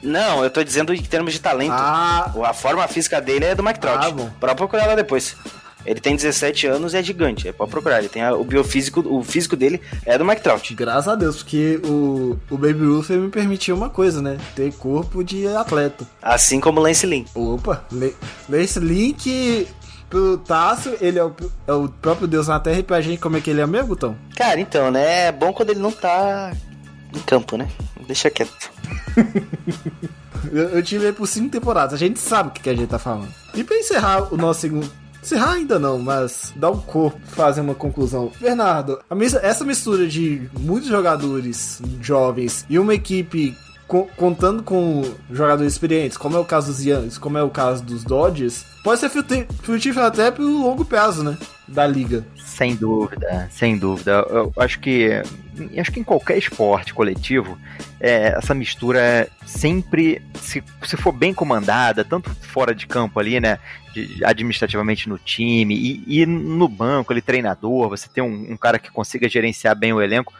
Não, eu tô dizendo em termos de talento. Ah. A forma física dele é do Mike Trout. Ah, bom. Pra procurar lá depois. Ele tem 17 anos e é gigante. É pra procurar. Ele tem a- o biofísico, o físico dele é do Mike Trout. Graças a Deus, porque o, o Baby Ruth me permitiu uma coisa, né? Ter corpo de atleta. Assim como o Lance Lynn. Opa, Le- Lance Link pro Tássio, ele é o, é o próprio Deus na Terra e pra gente como é que ele é mesmo, Tom? Cara, então, né? É bom quando ele não tá em campo, né? Deixa quieto. Eu, eu tive ele por cinco temporadas, a gente sabe o que, que a gente tá falando. E pra encerrar o nosso segundo. Encerrar ainda não, mas dar um corpo, fazer uma conclusão. Bernardo, mis- essa mistura de muitos jogadores jovens e uma equipe co- contando com jogadores experientes, como é o caso dos Yankees, como é o caso dos Dodgers, pode ser frutífero até pelo longo prazo, né? Da liga. Sem dúvida, sem dúvida. Eu acho que acho que em qualquer esporte coletivo, é, essa mistura sempre, se, se for bem comandada, tanto fora de campo ali, né, administrativamente no time e, e no banco, ali treinador, você tem um, um cara que consiga gerenciar bem o elenco.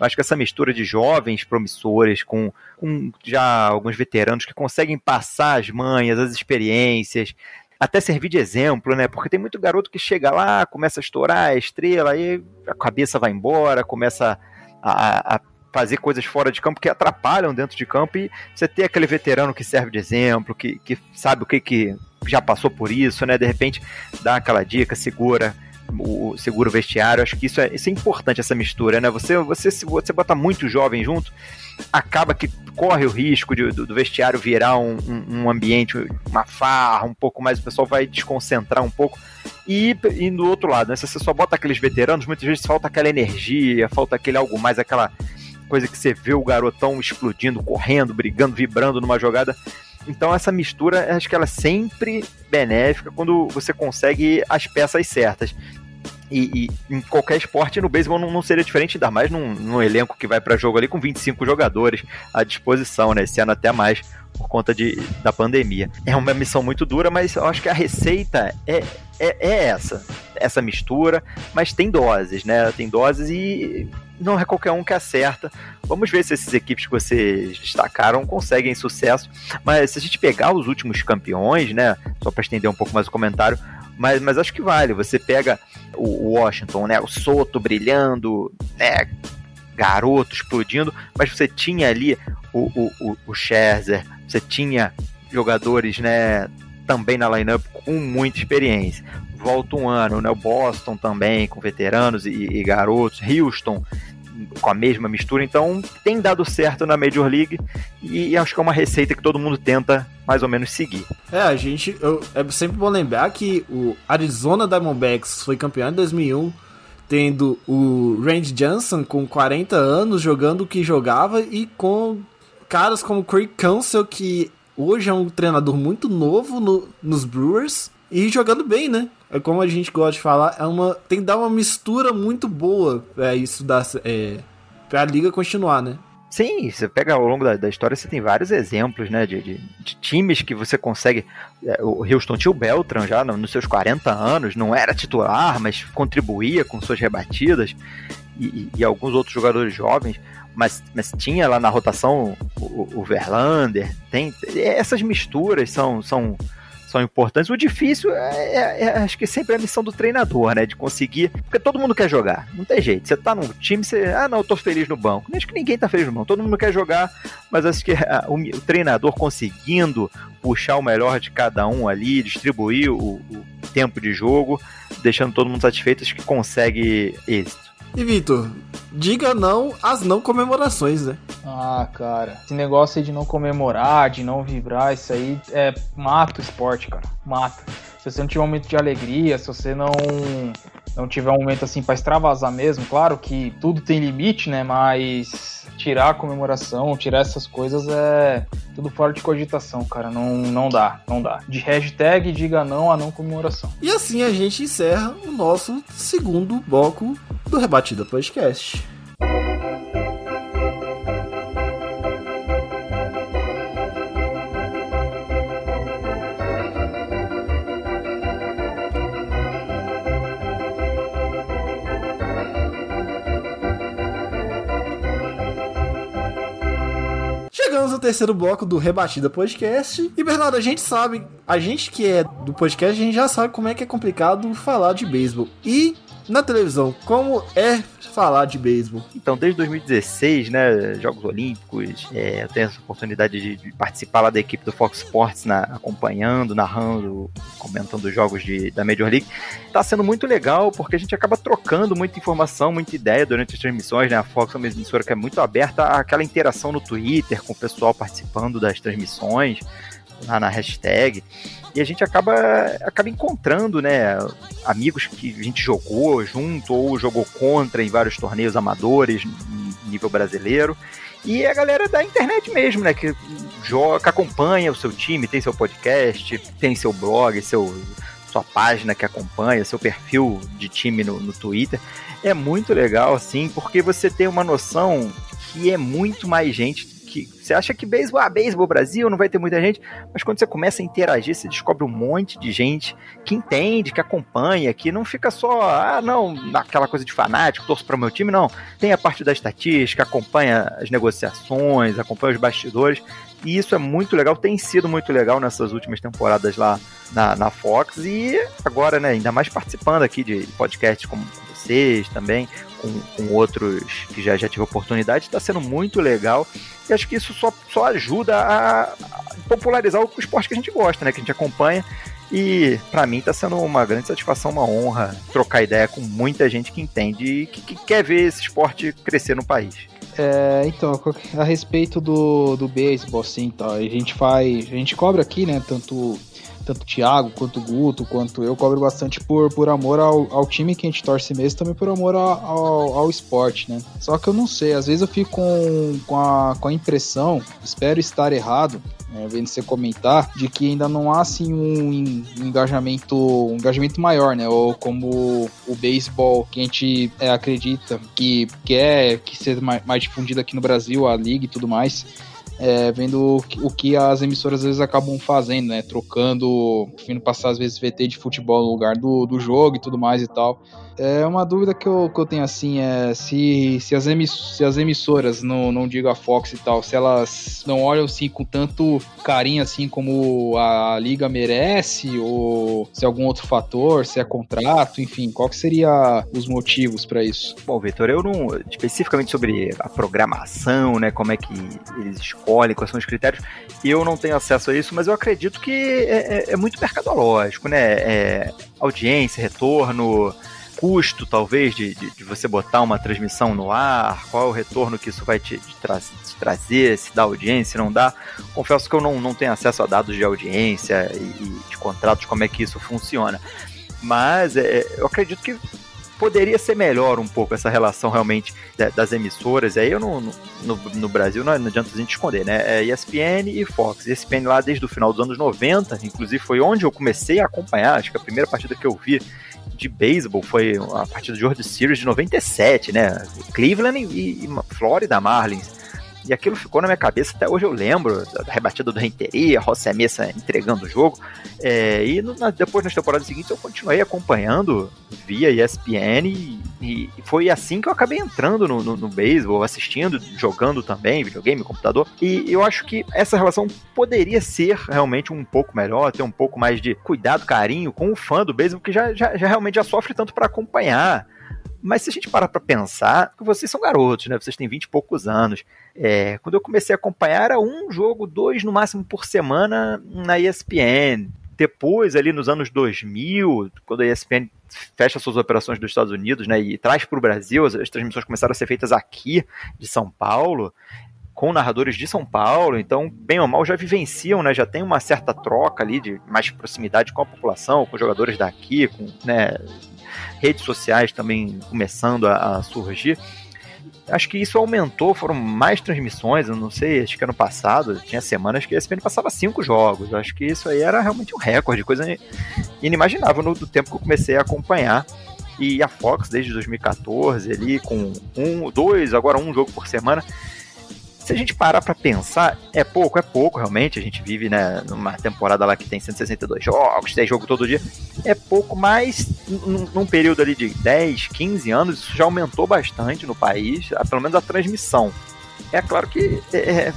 Acho que essa mistura de jovens promissores com, com já alguns veteranos que conseguem passar as manhas, as experiências, até servir de exemplo, né? Porque tem muito garoto que chega lá, começa a estourar, é estrela, aí a cabeça vai embora, começa a, a fazer coisas fora de campo que atrapalham dentro de campo e você ter aquele veterano que serve de exemplo, que, que sabe o que, que já passou por isso, né? De repente dá aquela dica, segura o segura o vestiário, acho que isso é, isso é importante, essa mistura, né? Você, você, você bota muito jovem junto, acaba que corre o risco de- do, do vestiário virar um, um- um ambiente, uma farra, um pouco mais, o pessoal vai desconcentrar um pouco. E, e do outro lado, né? Se você só bota aqueles veteranos, muitas vezes falta aquela energia, falta aquele algo mais, aquela coisa que você vê o garotão explodindo, correndo, brigando, vibrando numa jogada. Então essa mistura, acho que ela é sempre benéfica quando você consegue as peças certas. E, e em qualquer esporte, no beisebol não, não seria diferente, ainda mais num, num elenco que vai para jogo ali com 25 jogadores à disposição, né? Esse ano até mais por conta de, da pandemia. É uma missão muito dura, mas eu acho que a receita é, é, é essa, essa mistura, mas tem doses, né? Tem doses e não é qualquer um que acerta. Vamos ver se essas equipes que vocês destacaram conseguem sucesso. Mas se a gente pegar os últimos campeões, né? Só para estender um pouco mais o comentário, mas, mas acho que vale. Você pega o Washington, né? O Soto brilhando, né? Garoto explodindo, mas você tinha ali o, o, o, o Scherzer, você tinha jogadores, né? Também na lineup com muita experiência. Volta um ano, né? O Boston também com veteranos e, e garotos, Houston com a mesma mistura, então tem dado certo na Major League e acho que é uma receita que todo mundo tenta mais ou menos seguir. É, a gente. eu- é sempre bom lembrar que o Arizona Diamondbacks foi campeão em 2001, tendo o Randy Johnson com 40 anos jogando o que jogava e com caras como Craig Counsell, que hoje é um treinador muito novo no- nos Brewers e jogando bem, né? É como a gente gosta de falar, é uma tem que dar uma mistura muito boa pra isso dar é, pra liga continuar, né? Sim, você pega ao longo da, da história, você tem vários exemplos, né, de, de- de times que você consegue. é, O Houston tinha o Beltran já no- nos seus 40 anos, não era titular, mas contribuía com suas rebatidas, e, e- e alguns outros jogadores jovens, mas, mas tinha lá na rotação o, o Verlander. Tem, essas misturas são, são, são importantes. O difícil é, é- é- acho que sempre é a missão do treinador, né? De conseguir. Porque todo mundo quer jogar. Não tem jeito. Você tá num time, você. Ah, não, eu tô feliz no banco. Acho que ninguém tá feliz no banco. Todo mundo quer jogar, mas acho que ah, o, o treinador conseguindo puxar o melhor de cada um ali, distribuir o, o tempo de jogo, deixando todo mundo satisfeito, acho que consegue êxito. E Vitor, diga não às não comemorações, né? Ah, cara, esse negócio de não comemorar, de não vibrar, isso aí é mata o esporte, cara. Mata. Se você não tiver um momento de alegria, se você não não tiver um momento assim pra extravasar mesmo, claro que tudo tem limite, né? Mas tirar a comemoração, tirar essas coisas é tudo fora de cogitação, cara. Não, não dá, não dá. De hashtag, diga não a não comemoração. E assim a gente encerra o nosso segundo bloco do Rebatida Podcast. Terceiro bloco do Rebatida Podcast. E Bernardo, a gente sabe, a gente que é do podcast, a gente já sabe como é que é complicado falar de beisebol. E na televisão, como é falar de beisebol? Então, desde 2016, né, Jogos Olímpicos, é, eu tenho essa oportunidade de, participar lá da equipe do Fox Sports, na, acompanhando, narrando, comentando os jogos de, da Major League. Tá sendo muito legal, porque a gente acaba trocando muita informação, muita ideia durante as transmissões, né? A Fox é uma emissora que é muito aberta àquela interação no Twitter, com o pessoal participando das transmissões, lá na hashtag e a gente acaba, acaba encontrando, né, amigos que a gente jogou junto ou jogou contra em vários torneios amadores, nível brasileiro. E a galera da internet mesmo, né, que joga, que acompanha o seu time, tem seu podcast, tem seu blog, seu sua página que acompanha, seu perfil de time no, no Twitter. É muito legal, assim, porque você tem uma noção que é muito mais gente que você acha que beisebol, ah, beisebol Brasil, não vai ter muita gente, mas quando você começa a interagir, você descobre um monte de gente que entende, que acompanha, que não fica só, ah, não, aquela coisa de fanático, torço para o meu time, não. Tem a parte da estatística, acompanha as negociações, acompanha os bastidores, e isso é muito legal, tem sido muito legal nessas últimas temporadas lá na, na Fox, e agora, né, ainda mais participando aqui de podcasts como vocês também, com, com outros que já, já tive oportunidade, está sendo muito legal. E acho que isso só, só ajuda a, popularizar o esporte que a gente gosta, né? Que a gente acompanha. E para mim está sendo uma grande satisfação, uma honra trocar ideia com muita gente que entende e que, que quer ver esse esporte crescer no país. É, então, a respeito do, do beisebol, assim, tá, a gente faz, a gente cobra aqui, né, tanto tanto o Thiago quanto o Guto, quanto eu cobro bastante por, por amor ao, ao time que a gente torce mesmo, também por amor ao, ao, ao esporte, né? Só que eu não sei, às vezes eu fico com, com, a, com a impressão, espero estar errado, né, vendo você comentar, de que ainda não há assim um, engajamento, um engajamento maior, né? Ou como o beisebol que a gente é, acredita que quer que seja mais, mais difundido aqui no Brasil, a liga e tudo mais é, vendo o que, as emissoras às vezes acabam fazendo, né? Trocando, vindo passar às vezes VT de futebol no lugar do, do jogo e tudo mais e tal. É uma dúvida que eu, que eu tenho assim é se, se, as, emiss, se as emissoras, não, não digo a Fox e tal, se elas não olham assim com tanto carinho assim como a liga merece, ou se é algum outro fator, se é contrato, enfim, qual que seria os motivos para isso? Bom, Vitor, eu não especificamente sobre a programação, né, como é que eles escolhem, quais são os critérios, eu não tenho acesso a isso, mas eu acredito que é, é, é muito mercadológico, né? É, audiência, retorno, custo, talvez, de, de, de, você botar uma transmissão no ar? Qual é o retorno que isso vai te, te, tra te trazer? Se dá audiência, não dá? Confesso que eu não, não tenho acesso a dados de audiência e, e de contratos, como é que isso funciona. Mas é, eu acredito que poderia ser melhor um pouco essa relação realmente das emissoras. Aí eu no, no, no Brasil não, não, adianta a gente esconder, né? É ESPN e Fox. ESPN lá desde o final dos anos 90, inclusive foi onde eu comecei a acompanhar, acho que a primeira partida que eu vi de beisebol foi a partida do World Series de 97, né? Cleveland e, e Florida Marlins. E aquilo ficou na minha cabeça, até hoje eu lembro da rebatida do Renteria, José Messa entregando o jogo. É, e no, na, depois nas temporadas seguintes eu continuei acompanhando via ESPN e, e foi assim que eu acabei entrando no, no, no beisebol, assistindo, jogando também, videogame, computador. E eu acho que essa relação poderia ser realmente um pouco melhor, ter um pouco mais de cuidado, carinho com o fã do beisebol que já, já, já realmente já sofre tanto para acompanhar. Mas se a gente parar para pensar, vocês são garotos, né? Vocês têm 20 e poucos anos. É, quando eu comecei a acompanhar, era um jogo, dois no máximo por semana na ESPN. Depois, ali nos anos 2000, quando a ESPN fecha suas operações dos Estados Unidos né, e traz para o Brasil, as, as transmissões começaram a ser feitas aqui, de São Paulo, com narradores de São Paulo, então, bem ou mal, já vivenciam, né, já tem uma certa troca ali de mais proximidade com a população, com jogadores daqui, com né, redes sociais também começando a, a surgir acho que isso aumentou, foram mais transmissões, eu não sei, acho que ano passado, tinha semanas que a ESPN passava cinco jogos, acho que isso aí era realmente um recorde, coisa inimaginável no do tempo que eu comecei a acompanhar. E a Fox, desde 2014, ali, com um, dois, agora um jogo por semana, se a gente parar para pensar, é pouco, é pouco realmente. A gente vive né, numa temporada lá que tem 162 jogos, tem jogo todo dia. É pouco, mas num, período ali de 10, 15 anos, isso já aumentou bastante no país, pelo menos a transmissão. É claro que é, é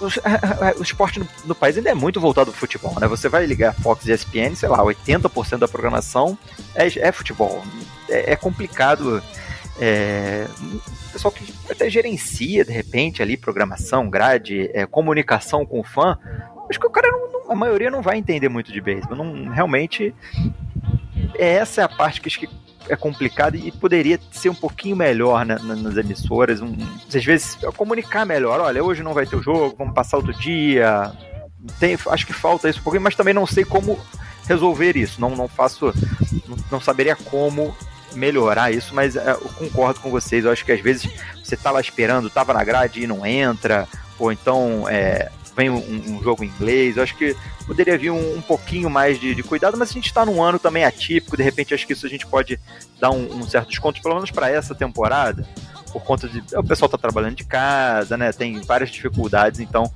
o, o, esporte no, no, país ainda é muito voltado ao futebol, né? Você vai ligar Fox e ESPN, sei lá, 80% da programação é, é futebol. É, é complicado é, pessoal que até gerencia, de repente, ali, programação, grade, é, comunicação com o fã, acho que o cara, não, não, a maioria não vai entender muito de beisebol. Não, realmente, essa é a parte que acho que é complicada e poderia ser um pouquinho melhor né, nas emissoras. Um, às vezes, comunicar melhor. Olha, hoje não vai ter o jogo, vamos passar outro dia. Tem, acho que falta isso um pouquinho, mas também não sei como resolver isso. Não, não faço. Não, não saberia como melhorar isso, mas é, eu concordo com vocês. Eu acho que às vezes você tá lá esperando, tava na grade e não entra, ou então é, vem um, um, jogo em inglês. Eu acho que poderia vir um, um pouquinho mais de, de, cuidado, mas a gente está num ano também atípico, de repente acho que isso a gente pode dar um, um certo desconto, pelo menos para essa temporada por conta de o pessoal tá trabalhando de casa, né? Tem várias dificuldades, então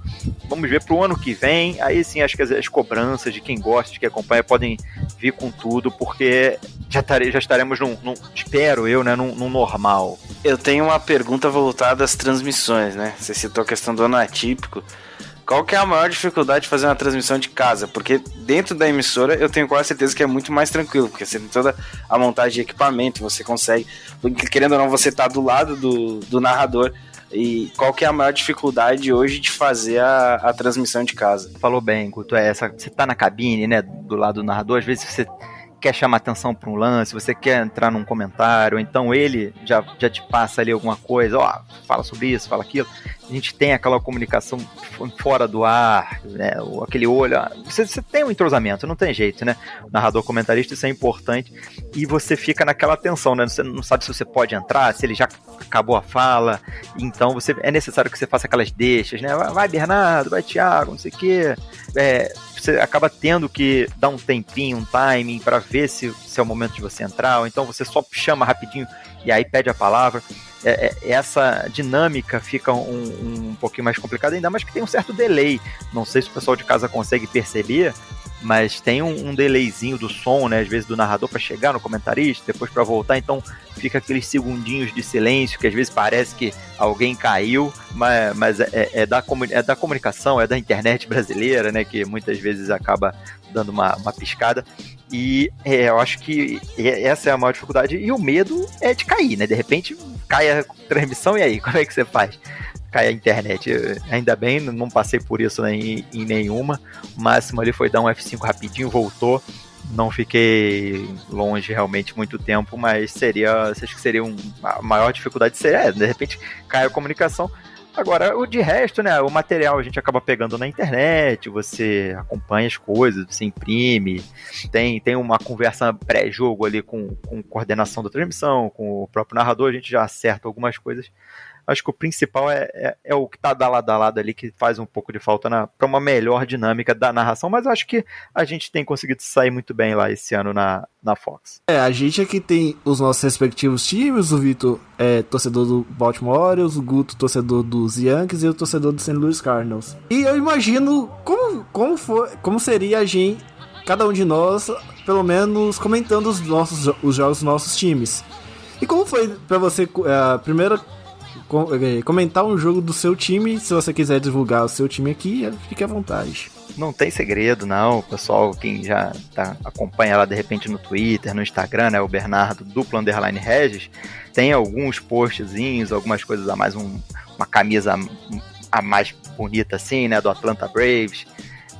vamos ver pro ano que vem. Aí sim, acho que as, as cobranças de quem gosta, de quem acompanha, podem vir com tudo, porque já, tare, já estaremos num, num, espero eu, né, num, num, normal. Eu tenho uma pergunta voltada às transmissões, né? Você citou a questão do ano atípico. Qual que é a maior dificuldade de fazer uma transmissão de casa? Porque dentro da emissora eu tenho quase certeza que é muito mais tranquilo, porque você tem toda a montagem de equipamento, você consegue, querendo ou não, você tá do lado do, do narrador. E qual que é a maior dificuldade hoje de fazer a, a transmissão de casa? Falou bem, Guto, é essa, você tá na cabine, né, do lado do narrador, às vezes você quer chamar atenção para um lance, você quer entrar num comentário, então ele já, já te passa ali alguma coisa, ó, fala sobre isso, fala aquilo. A gente tem aquela comunicação fora do ar, né? aquele olho. Você, você tem um entrosamento, não tem jeito, né? narrador comentarista, isso é importante. E você fica naquela tensão, né? Você não sabe se você pode entrar, se ele já acabou a fala. Então você é necessário que você faça aquelas deixas, né? Vai, Bernardo, vai, Thiago, não sei o quê. É, você acaba tendo que dar um tempinho, um timing para ver se, se é o momento de você entrar, ou então você só chama rapidinho e aí pede a palavra. É, é, essa dinâmica fica um, um pouquinho mais complicada, ainda mais que tem um certo delay. Não sei se o pessoal de casa consegue perceber, mas tem um, um delayzinho do som, né? Às vezes do narrador para chegar no comentarista, depois para voltar, então fica aqueles segundinhos de silêncio que às vezes parece que alguém caiu, mas, mas é, é, da, é da comunicação, é da internet brasileira, né? Que muitas vezes acaba dando uma, uma piscada. E é, eu acho que essa é a maior dificuldade. E o medo é de cair, né? De repente cai a transmissão e aí, como é que você faz? Cai a internet. Ainda bem, não passei por isso né, em, em nenhuma. O máximo ali foi dar um F5 rapidinho, voltou não fiquei longe realmente muito tempo, mas seria, acho que seria um, a maior dificuldade seria, é, de repente cai a comunicação, Agora, o de resto, né? O material a gente acaba pegando na internet, você acompanha as coisas, você imprime, tem, tem uma conversa pré-jogo ali com, com coordenação da transmissão, com o próprio narrador, a gente já acerta algumas coisas acho que o principal é, é, é o que tá da lado a lado ali, que faz um pouco de falta para uma melhor dinâmica da narração, mas acho que a gente tem conseguido sair muito bem lá esse ano na, na Fox. É, a gente aqui tem os nossos respectivos times, o Vitor é torcedor do Baltimore o Guto torcedor dos Yankees e o torcedor do St. Louis Cardinals. E eu imagino como, como, for, como seria a gente, cada um de nós, pelo menos comentando os, nossos, os jogos dos nossos times. E como foi para você é, a primeira comentar um jogo do seu time. Se você quiser divulgar o seu time aqui, fique à vontade. Não tem segredo, não. pessoal, quem já tá, acompanha lá de repente no Twitter, no Instagram, né? O Bernardo duplo underline Regis, tem alguns postzinhos, algumas coisas a mais, um, uma camisa a mais bonita assim, né? Do Atlanta Braves.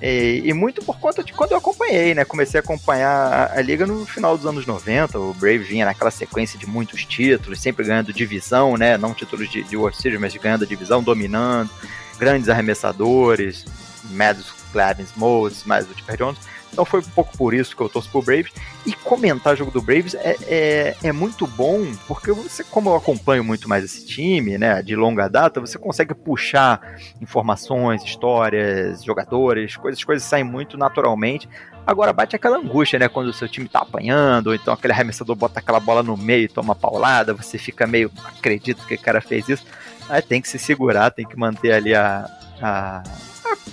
E, e, muito por conta de quando eu acompanhei, né? Comecei a acompanhar a, a, liga no final dos anos 90. O Brave vinha naquela sequência de muitos títulos, sempre ganhando divisão, né? Não títulos de, de World Series, mas ganhando divisão, dominando, grandes arremessadores, Madison Clevin Smoles, mais o Tipper Jones. Então foi um pouco por isso que eu torço pro Braves. E comentar o jogo do Braves é, é, é, muito bom, porque você, como eu acompanho muito mais esse time, né, de longa data, você consegue puxar informações, histórias, jogadores, coisas, coisas saem muito naturalmente. Agora bate aquela angústia, né? Quando o seu time tá apanhando, ou então aquele arremessador bota aquela bola no meio e toma paulada, você fica meio, acredito que o cara fez isso. Aí tem que se segurar, tem que manter ali a, a,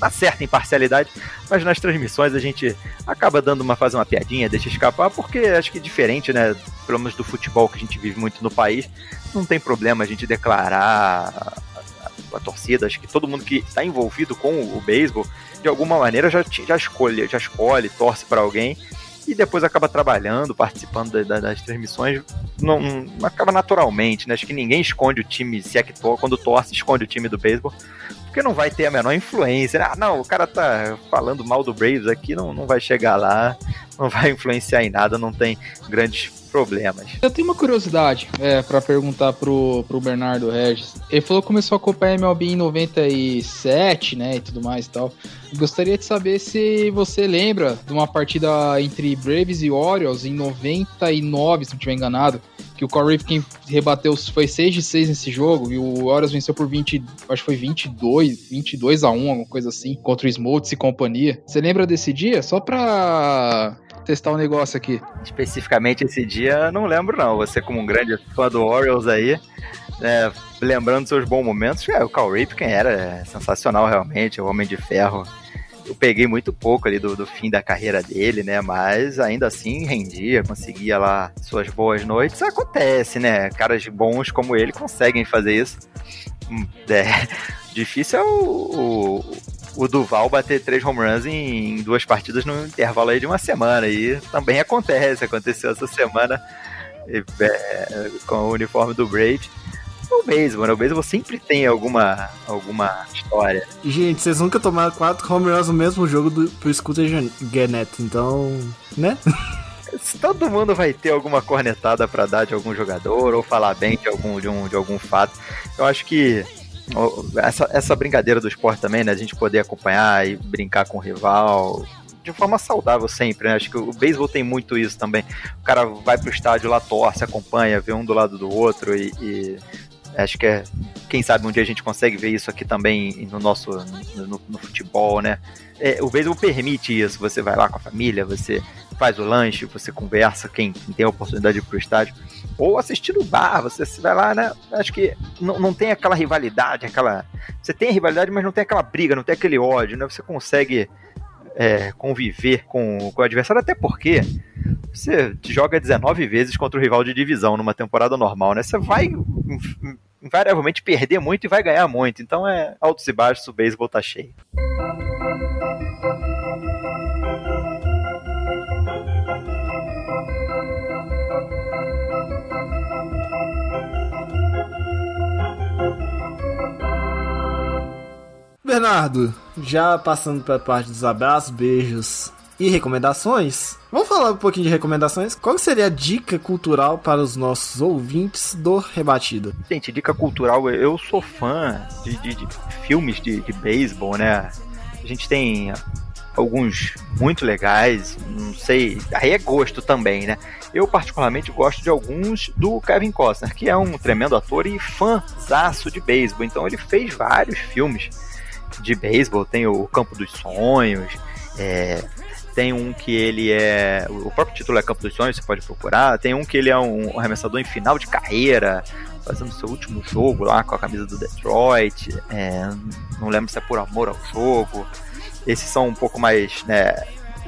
a, certa imparcialidade, mas nas transmissões a gente acaba dando uma, faz uma piadinha, deixa escapar, porque acho que é diferente, né? Pelo menos do futebol que a gente vive muito no país, não tem problema a gente declarar a, torcida, acho que todo mundo que está envolvido com o, beisebol, de alguma maneira já, já escolhe, já escolhe, torce para alguém e depois acaba trabalhando, participando da, das transmissões, não, não, acaba naturalmente, né? Acho que ninguém esconde o time, se é que to, quando torce, esconde o time do beisebol, porque não vai ter a menor influência. Né? Ah, não, o cara tá falando mal do Braves aqui, não, não vai chegar lá, não vai influenciar em nada, não tem grandes problemas. Eu tenho uma curiosidade é, para perguntar pro, pro Bernardo Regis. Ele falou que começou a acompanhar MLB em 97, né, e tudo mais e tal. Gostaria de saber se você lembra de uma partida entre Braves e Orioles em 99, se não estiver enganado, que o Corey Rifkin rebateu, foi 6 de 6 nesse jogo, e o Orioles venceu por 20, acho que foi 22, 22 a 1, alguma coisa assim, contra o Smoltz e companhia. Você lembra desse dia? Só pra testar o um negócio aqui. Especificamente esse dia, não lembro não. Você como um grande fã do Orioles aí, né, lembrando seus bons momentos, é, o Cal Ripken era sensacional realmente, o Homem de Ferro. Eu peguei muito pouco ali do, do fim da carreira dele, né? Mas ainda assim rendia, conseguia lá suas boas noites. Acontece, né? Caras bons como ele conseguem fazer isso. Hum, é, difícil é o, o o Duval bater três home runs em, em duas partidas no intervalo aí de uma semana. E também acontece, aconteceu essa semana é, com o uniforme do O beisebol, né? O beisebol sempre tem alguma, alguma história. Gente, vocês nunca tomaram quatro home runs no mesmo jogo do, pro Scooter Gannett, então, né? todo mundo vai ter alguma cornetada para dar de algum jogador ou falar bem de algum, de, um, de algum fato. Eu acho que essa, essa brincadeira do esporte também, né? A gente poder acompanhar e brincar com o rival de forma saudável sempre, né? Acho que o beisebol tem muito isso também. O cara vai pro estádio lá, torce, acompanha, vê um do lado do outro e, e acho que é, quem sabe um dia a gente consegue ver isso aqui também no nosso no, no futebol, né? É, o beisebol permite isso. Você vai lá com a família, você faz o lanche, você conversa, quem, quem tem a oportunidade de ir pro estádio ou assistir no bar, você vai lá, né? Acho que não, não tem aquela rivalidade, aquela. Você tem a rivalidade, mas não tem aquela briga, não tem aquele ódio, né? Você consegue é, conviver com, com o adversário, até porque você joga 19 vezes contra o rival de divisão numa temporada normal, né? Você vai invariavelmente perder muito e vai ganhar muito. Então é altos e baixos, o beisebol tá cheio. Bernardo, já passando para a parte dos abraços, beijos e recomendações, vamos falar um pouquinho de recomendações. Qual seria a dica cultural para os nossos ouvintes do Rebatida? Gente, dica cultural, eu sou fã de, de, de filmes de, de beisebol, né? A gente tem alguns muito legais, não sei, aí é gosto também, né? Eu particularmente gosto de alguns do Kevin Costner, que é um tremendo ator e fãzaço de beisebol, então ele fez vários filmes de beisebol, tem o Campo dos Sonhos, é, tem um que ele é. O próprio título é Campo dos Sonhos, você pode procurar. Tem um que ele é um arremessador em final de carreira, fazendo seu último jogo lá com a camisa do Detroit. É, não lembro se é por amor ao jogo. Esses são um pouco mais. Né,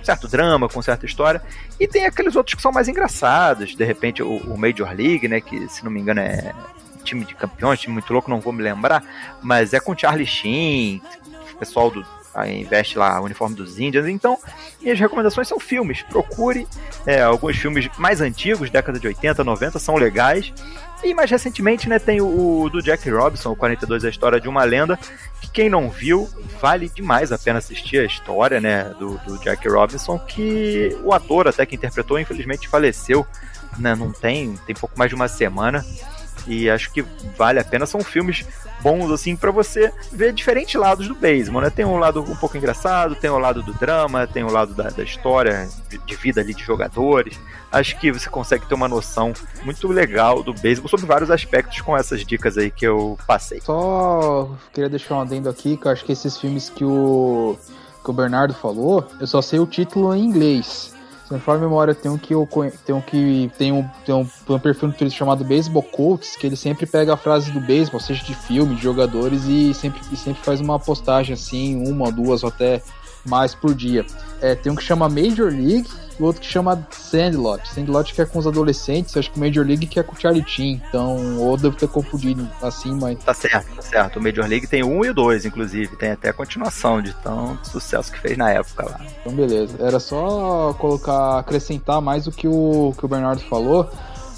certo drama, com certa história. E tem aqueles outros que são mais engraçados. De repente, o, o Major League, né? Que se não me engano é time de campeões, time muito louco, não vou me lembrar, mas é com Charlie Sheen, pessoal do investe lá o uniforme dos Indians. Então, minhas recomendações são filmes. Procure é, alguns filmes mais antigos, década de 80, 90, são legais. E mais recentemente, né, tem o, o do Jack Robinson, o 42 a história de uma lenda, que quem não viu, vale demais a pena assistir a história, né, do, do Jack Robinson, que o ator até que interpretou, infelizmente faleceu, né, não tem, tem pouco mais de uma semana E acho que vale a pena. São filmes bons, assim, para você ver diferentes lados do beisebol, né? Tem um lado um pouco engraçado, tem o um lado do drama, tem o um lado da, da história de, de, vida ali de jogadores. Acho que você consegue ter uma noção muito legal do beisebol sobre vários aspectos com essas dicas aí que eu passei. Só queria deixar um adendo aqui, que eu acho que esses filmes que o, que o Bernardo falou, eu só sei o título em inglês. Se não for a memória, tem um que eu tem um que tem um, tem um, um perfil no Twitter chamado Baseball Quotes, que ele sempre pega a frase do beisebol, seja de filme, de jogadores, e sempre, e sempre faz uma postagem assim, uma, duas ou até mais por dia. É, tem um que chama Major League e outro que chama Sandlot. Sandlot que é com os adolescentes, acho que o Major League que é com o Charlie Chin. Então, ou devo ter confundido assim, mas. Tá certo, tá certo. O Major League tem um e o dois, inclusive. Tem até a continuação de tão sucesso que fez na época lá. Então, beleza. Era só colocar, acrescentar mais o que o, que o Bernardo falou.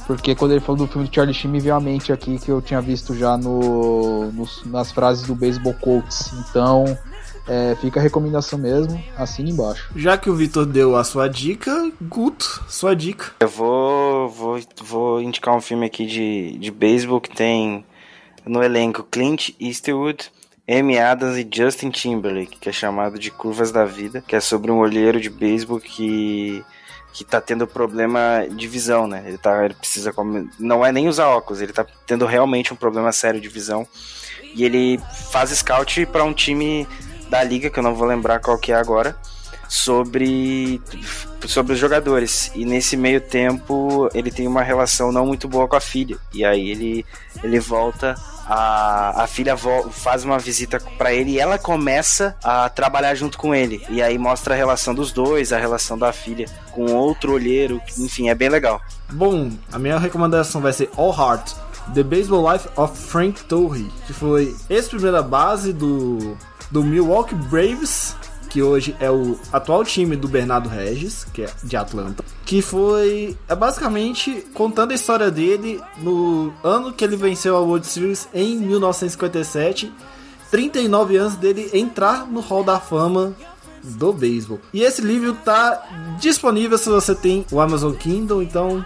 Porque quando ele falou do filme do Charlie Sheen, me veio à mente aqui que eu tinha visto já no, nos, nas frases do Baseball Quotes. Então, é, fica a recomendação mesmo, assina embaixo. Já que o Vitor deu a sua dica, Guto, sua dica. Eu vou, vou, vou indicar um filme aqui de, de beisebol que tem no elenco Clint Eastwood, Amy Adams e Justin Timberlake, que é chamado de Curvas da Vida, que é sobre um olheiro de beisebol que que tá tendo problema de visão, né? Ele tá ele precisa não é nem usar óculos, ele tá tendo realmente um problema sério de visão. E ele faz scout para um time da liga, que eu não vou lembrar qual que é agora, sobre, sobre os jogadores. E nesse meio tempo ele tem uma relação não muito boa com a filha. E aí ele, ele volta a, a filha faz uma visita para ele e ela começa a trabalhar junto com ele. E aí mostra a relação dos dois, a relação da filha com outro olheiro, enfim, é bem legal. Bom, a minha recomendação vai ser All Heart. The Baseball Life of Frank Torrey, que foi ex-primeira base do do Milwaukee Braves, que hoje é o atual time do Bernardo Regis, que é de Atlanta, que foi é basicamente contando a história dele no ano que ele venceu a World Series em 1957, 39 anos dele entrar no Hall da Fama do beisebol. E esse livro tá disponível se você tem o Amazon Kindle, então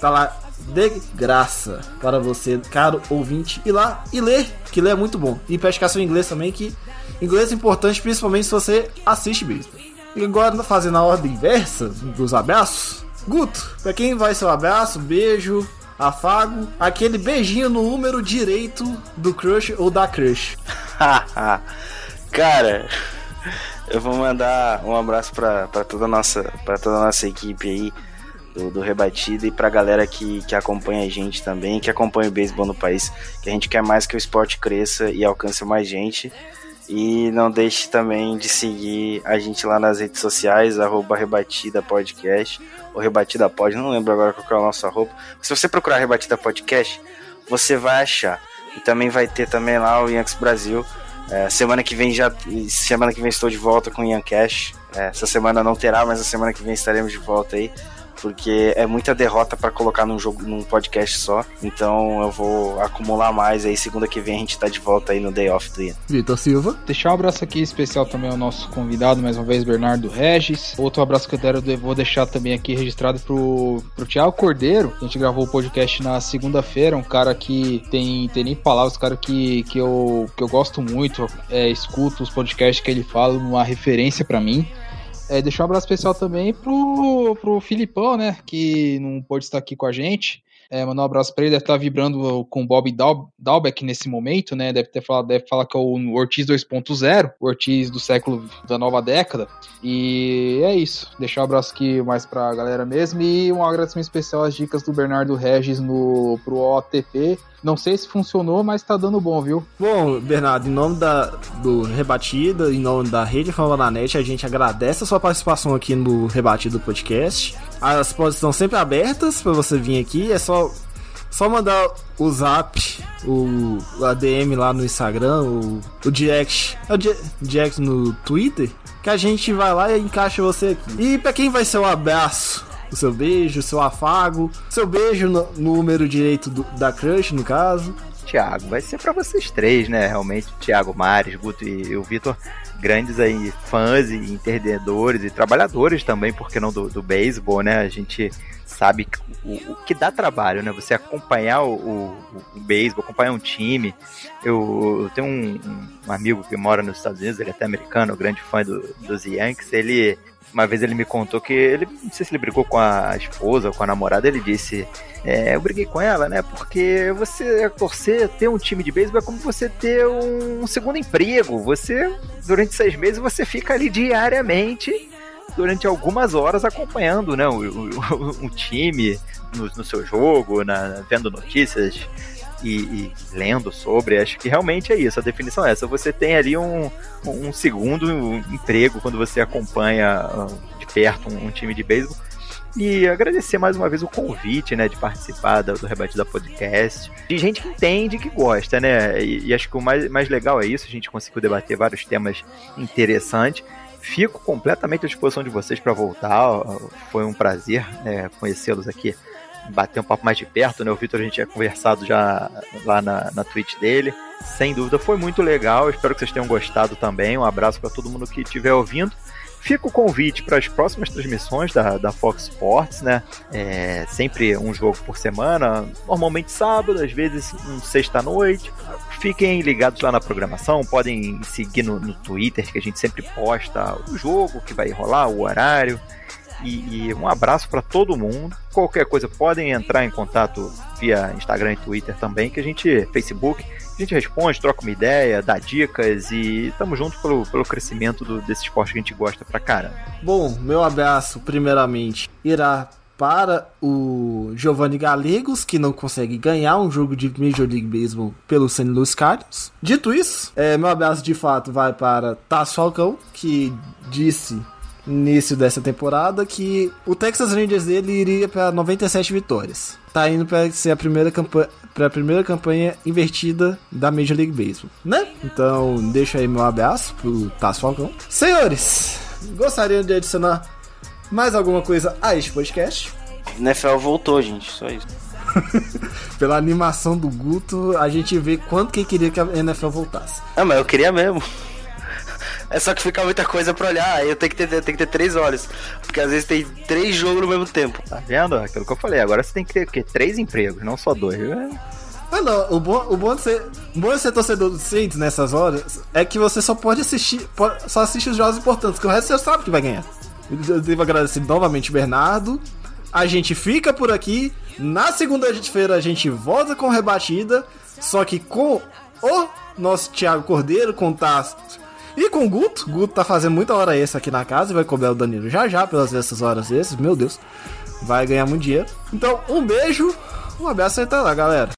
tá lá de graça para você, caro ouvinte, ir lá e ler, que ler é muito bom. E praticar seu inglês também, que Inglês é importante, principalmente se você assiste mesmo. E agora, fazendo a ordem inversa dos abraços, Guto, pra quem vai seu abraço, beijo, afago, aquele beijinho no número direito do crush ou da crush. Cara, eu vou mandar um abraço pra, pra, toda, a nossa, pra toda nossa equipe aí do, do Rebatida e pra galera que, que acompanha a gente também, que acompanha o beisebol no país, que a gente quer mais que o esporte cresça e alcance mais gente. E não deixe também de seguir a gente lá nas redes sociais, arroba Rebatida Podcast, ou Rebatida Pod, não lembro agora qual é o nosso arroba. Se você procurar Rebatida Podcast, você vai achar. E também vai ter também lá o Yankees Brasil. É, semana que vem já. Semana que vem estou de volta com o Cash. É, essa semana não terá, mas a semana que vem estaremos de volta aí porque é muita derrota para colocar num jogo, num podcast só. Então eu vou acumular mais aí. Segunda que vem a gente tá de volta aí no Day Off do Ian. Vitor Silva. Deixar um abraço aqui especial também ao nosso convidado, mais uma vez, Bernardo Regis. Outro abraço que eu quero, vou deixar também aqui registrado pro, pro Thiago Cordeiro. A gente gravou o podcast na segunda-feira. Um cara que tem, tem nem palavras, um cara que, que, eu, que eu gosto muito. É, escuto os podcasts que ele fala, uma referência para mim. É, deixar um abraço especial também pro, pro Filipão, né? Que não pôde estar aqui com a gente. É, mandar um abraço para ele, deve estar vibrando com o Bob Dalbeck nesse momento, né? Deve ter falado, deve falar que é o Ortiz 2.0, o Ortiz do século da nova década. E é isso. Deixar um abraço aqui mais pra galera mesmo. E um agradecimento especial às dicas do Bernardo Regis no, pro OTP não sei se funcionou, mas tá dando bom, viu? Bom, Bernardo, em nome da, do Rebatida, em nome da Rede Fama da Net, a gente agradece a sua participação aqui no Rebatido Podcast. As portas estão sempre abertas para você vir aqui, é só só mandar o zap, o ADM lá no Instagram, o, o direct, o direct no Twitter, que a gente vai lá e encaixa você aqui. E para quem vai ser um abraço o seu beijo, o seu afago, seu beijo no, número direito do, da crush, no caso. Tiago, vai ser para vocês três, né? Realmente, Tiago, Mares, Guto e o Vitor. grandes aí fãs e entendedores e trabalhadores também, porque não do, do beisebol, né? A gente sabe o, o, que dá trabalho, né? Você acompanhar o, o, o beisebol, acompanhar um time. Eu, eu tenho um, um, amigo que mora nos Estados Unidos, ele é até americano, grande fã do, dos Yankees. Ele uma vez ele me contou que ele, não sei se ele brigou com a esposa ou com a namorada, ele disse: é, Eu briguei com ela, né? Porque você torcer, ter um time de beisebol é como você ter um segundo emprego. Você, durante seis meses, você fica ali diariamente durante algumas horas acompanhando né, o, o, o time no, no, seu jogo, na, vendo notícias e, e, lendo sobre. Acho que realmente é isso. A definição é essa. Você tem ali um, um segundo emprego quando você acompanha ah, de perto um, um time de beisebol. E agradecer mais uma vez o convite, né, de participar do, do Rebatida Podcast. De gente que entende, que gosta, né? E, e, acho que o mais, mais legal é isso, a gente conseguiu debater vários temas interessantes. Fico completamente à disposição de vocês para voltar. Foi um prazer né, conhecê-los aqui bater um papo mais de perto, né? O Vitor a gente tinha conversado já lá na, na Twitch dele. Sem dúvida, foi muito legal. Espero que vocês tenham gostado também. Um abraço para todo mundo que estiver ouvindo. Fica o convite para as próximas transmissões da, da Fox Sports, né? É, sempre um jogo por semana, normalmente sábado, às vezes um sexta-noite. Fiquem ligados lá na programação, podem seguir no, no Twitter, que a gente sempre posta o jogo que vai rolar, o horário. E, e um abraço para todo mundo. Qualquer coisa, podem entrar em contato via Instagram e Twitter também, que a gente, Facebook, a gente responde, troca uma ideia, dá dicas e estamos juntos pelo, pelo crescimento do, desse esporte que a gente gosta pra caramba. Bom, meu abraço, primeiramente, irá para o Giovanni Galegos, que não consegue ganhar um jogo de Major League Baseball pelo St. Louis Cardinals. Dito isso, é, meu abraço de fato vai para Tasso Falcão, que disse início dessa temporada que o Texas Rangers dele iria para 97 vitórias. Tá indo para ser a primeira campanha para a primeira campanha invertida da Major League Baseball, né? Então, deixa aí meu abraço pro Tasso Falcão. Senhores, gostariam de adicionar mais alguma coisa a este podcast? NFL voltou, gente, só isso. Pela animação do Guto, a gente vê quanto que queria que a NFL voltasse. Ah, mas eu queria mesmo. É só que fica muita coisa pra olhar, aí eu tenho que ter, tenho que ter três olhos. Porque às vezes tem três jogos no mesmo tempo. Tá vendo? Aquilo que eu falei, agora você tem que ter o quê? Três empregos, não só dois. Ah, não, o bom, o bom de ser, o bom de ser torcedor do Saints nessas horas é que você só pode assistir, só assiste os jogos importantes, que o resto você sabe que vai ganhar. Eu devo agradecer novamente Bernardo. A gente fica por aqui. Na segunda-feira a gente volta com rebatida, só que com o nosso Thiago Cordeiro, com Tassi e com o Guto, Guto tá fazendo muita hora extra aqui na casa e vai cobrar o Danilo já já pelas essas horas extras, meu Deus. Vai ganhar muito dinheiro. Então, um beijo, um abraço e até lá, galera.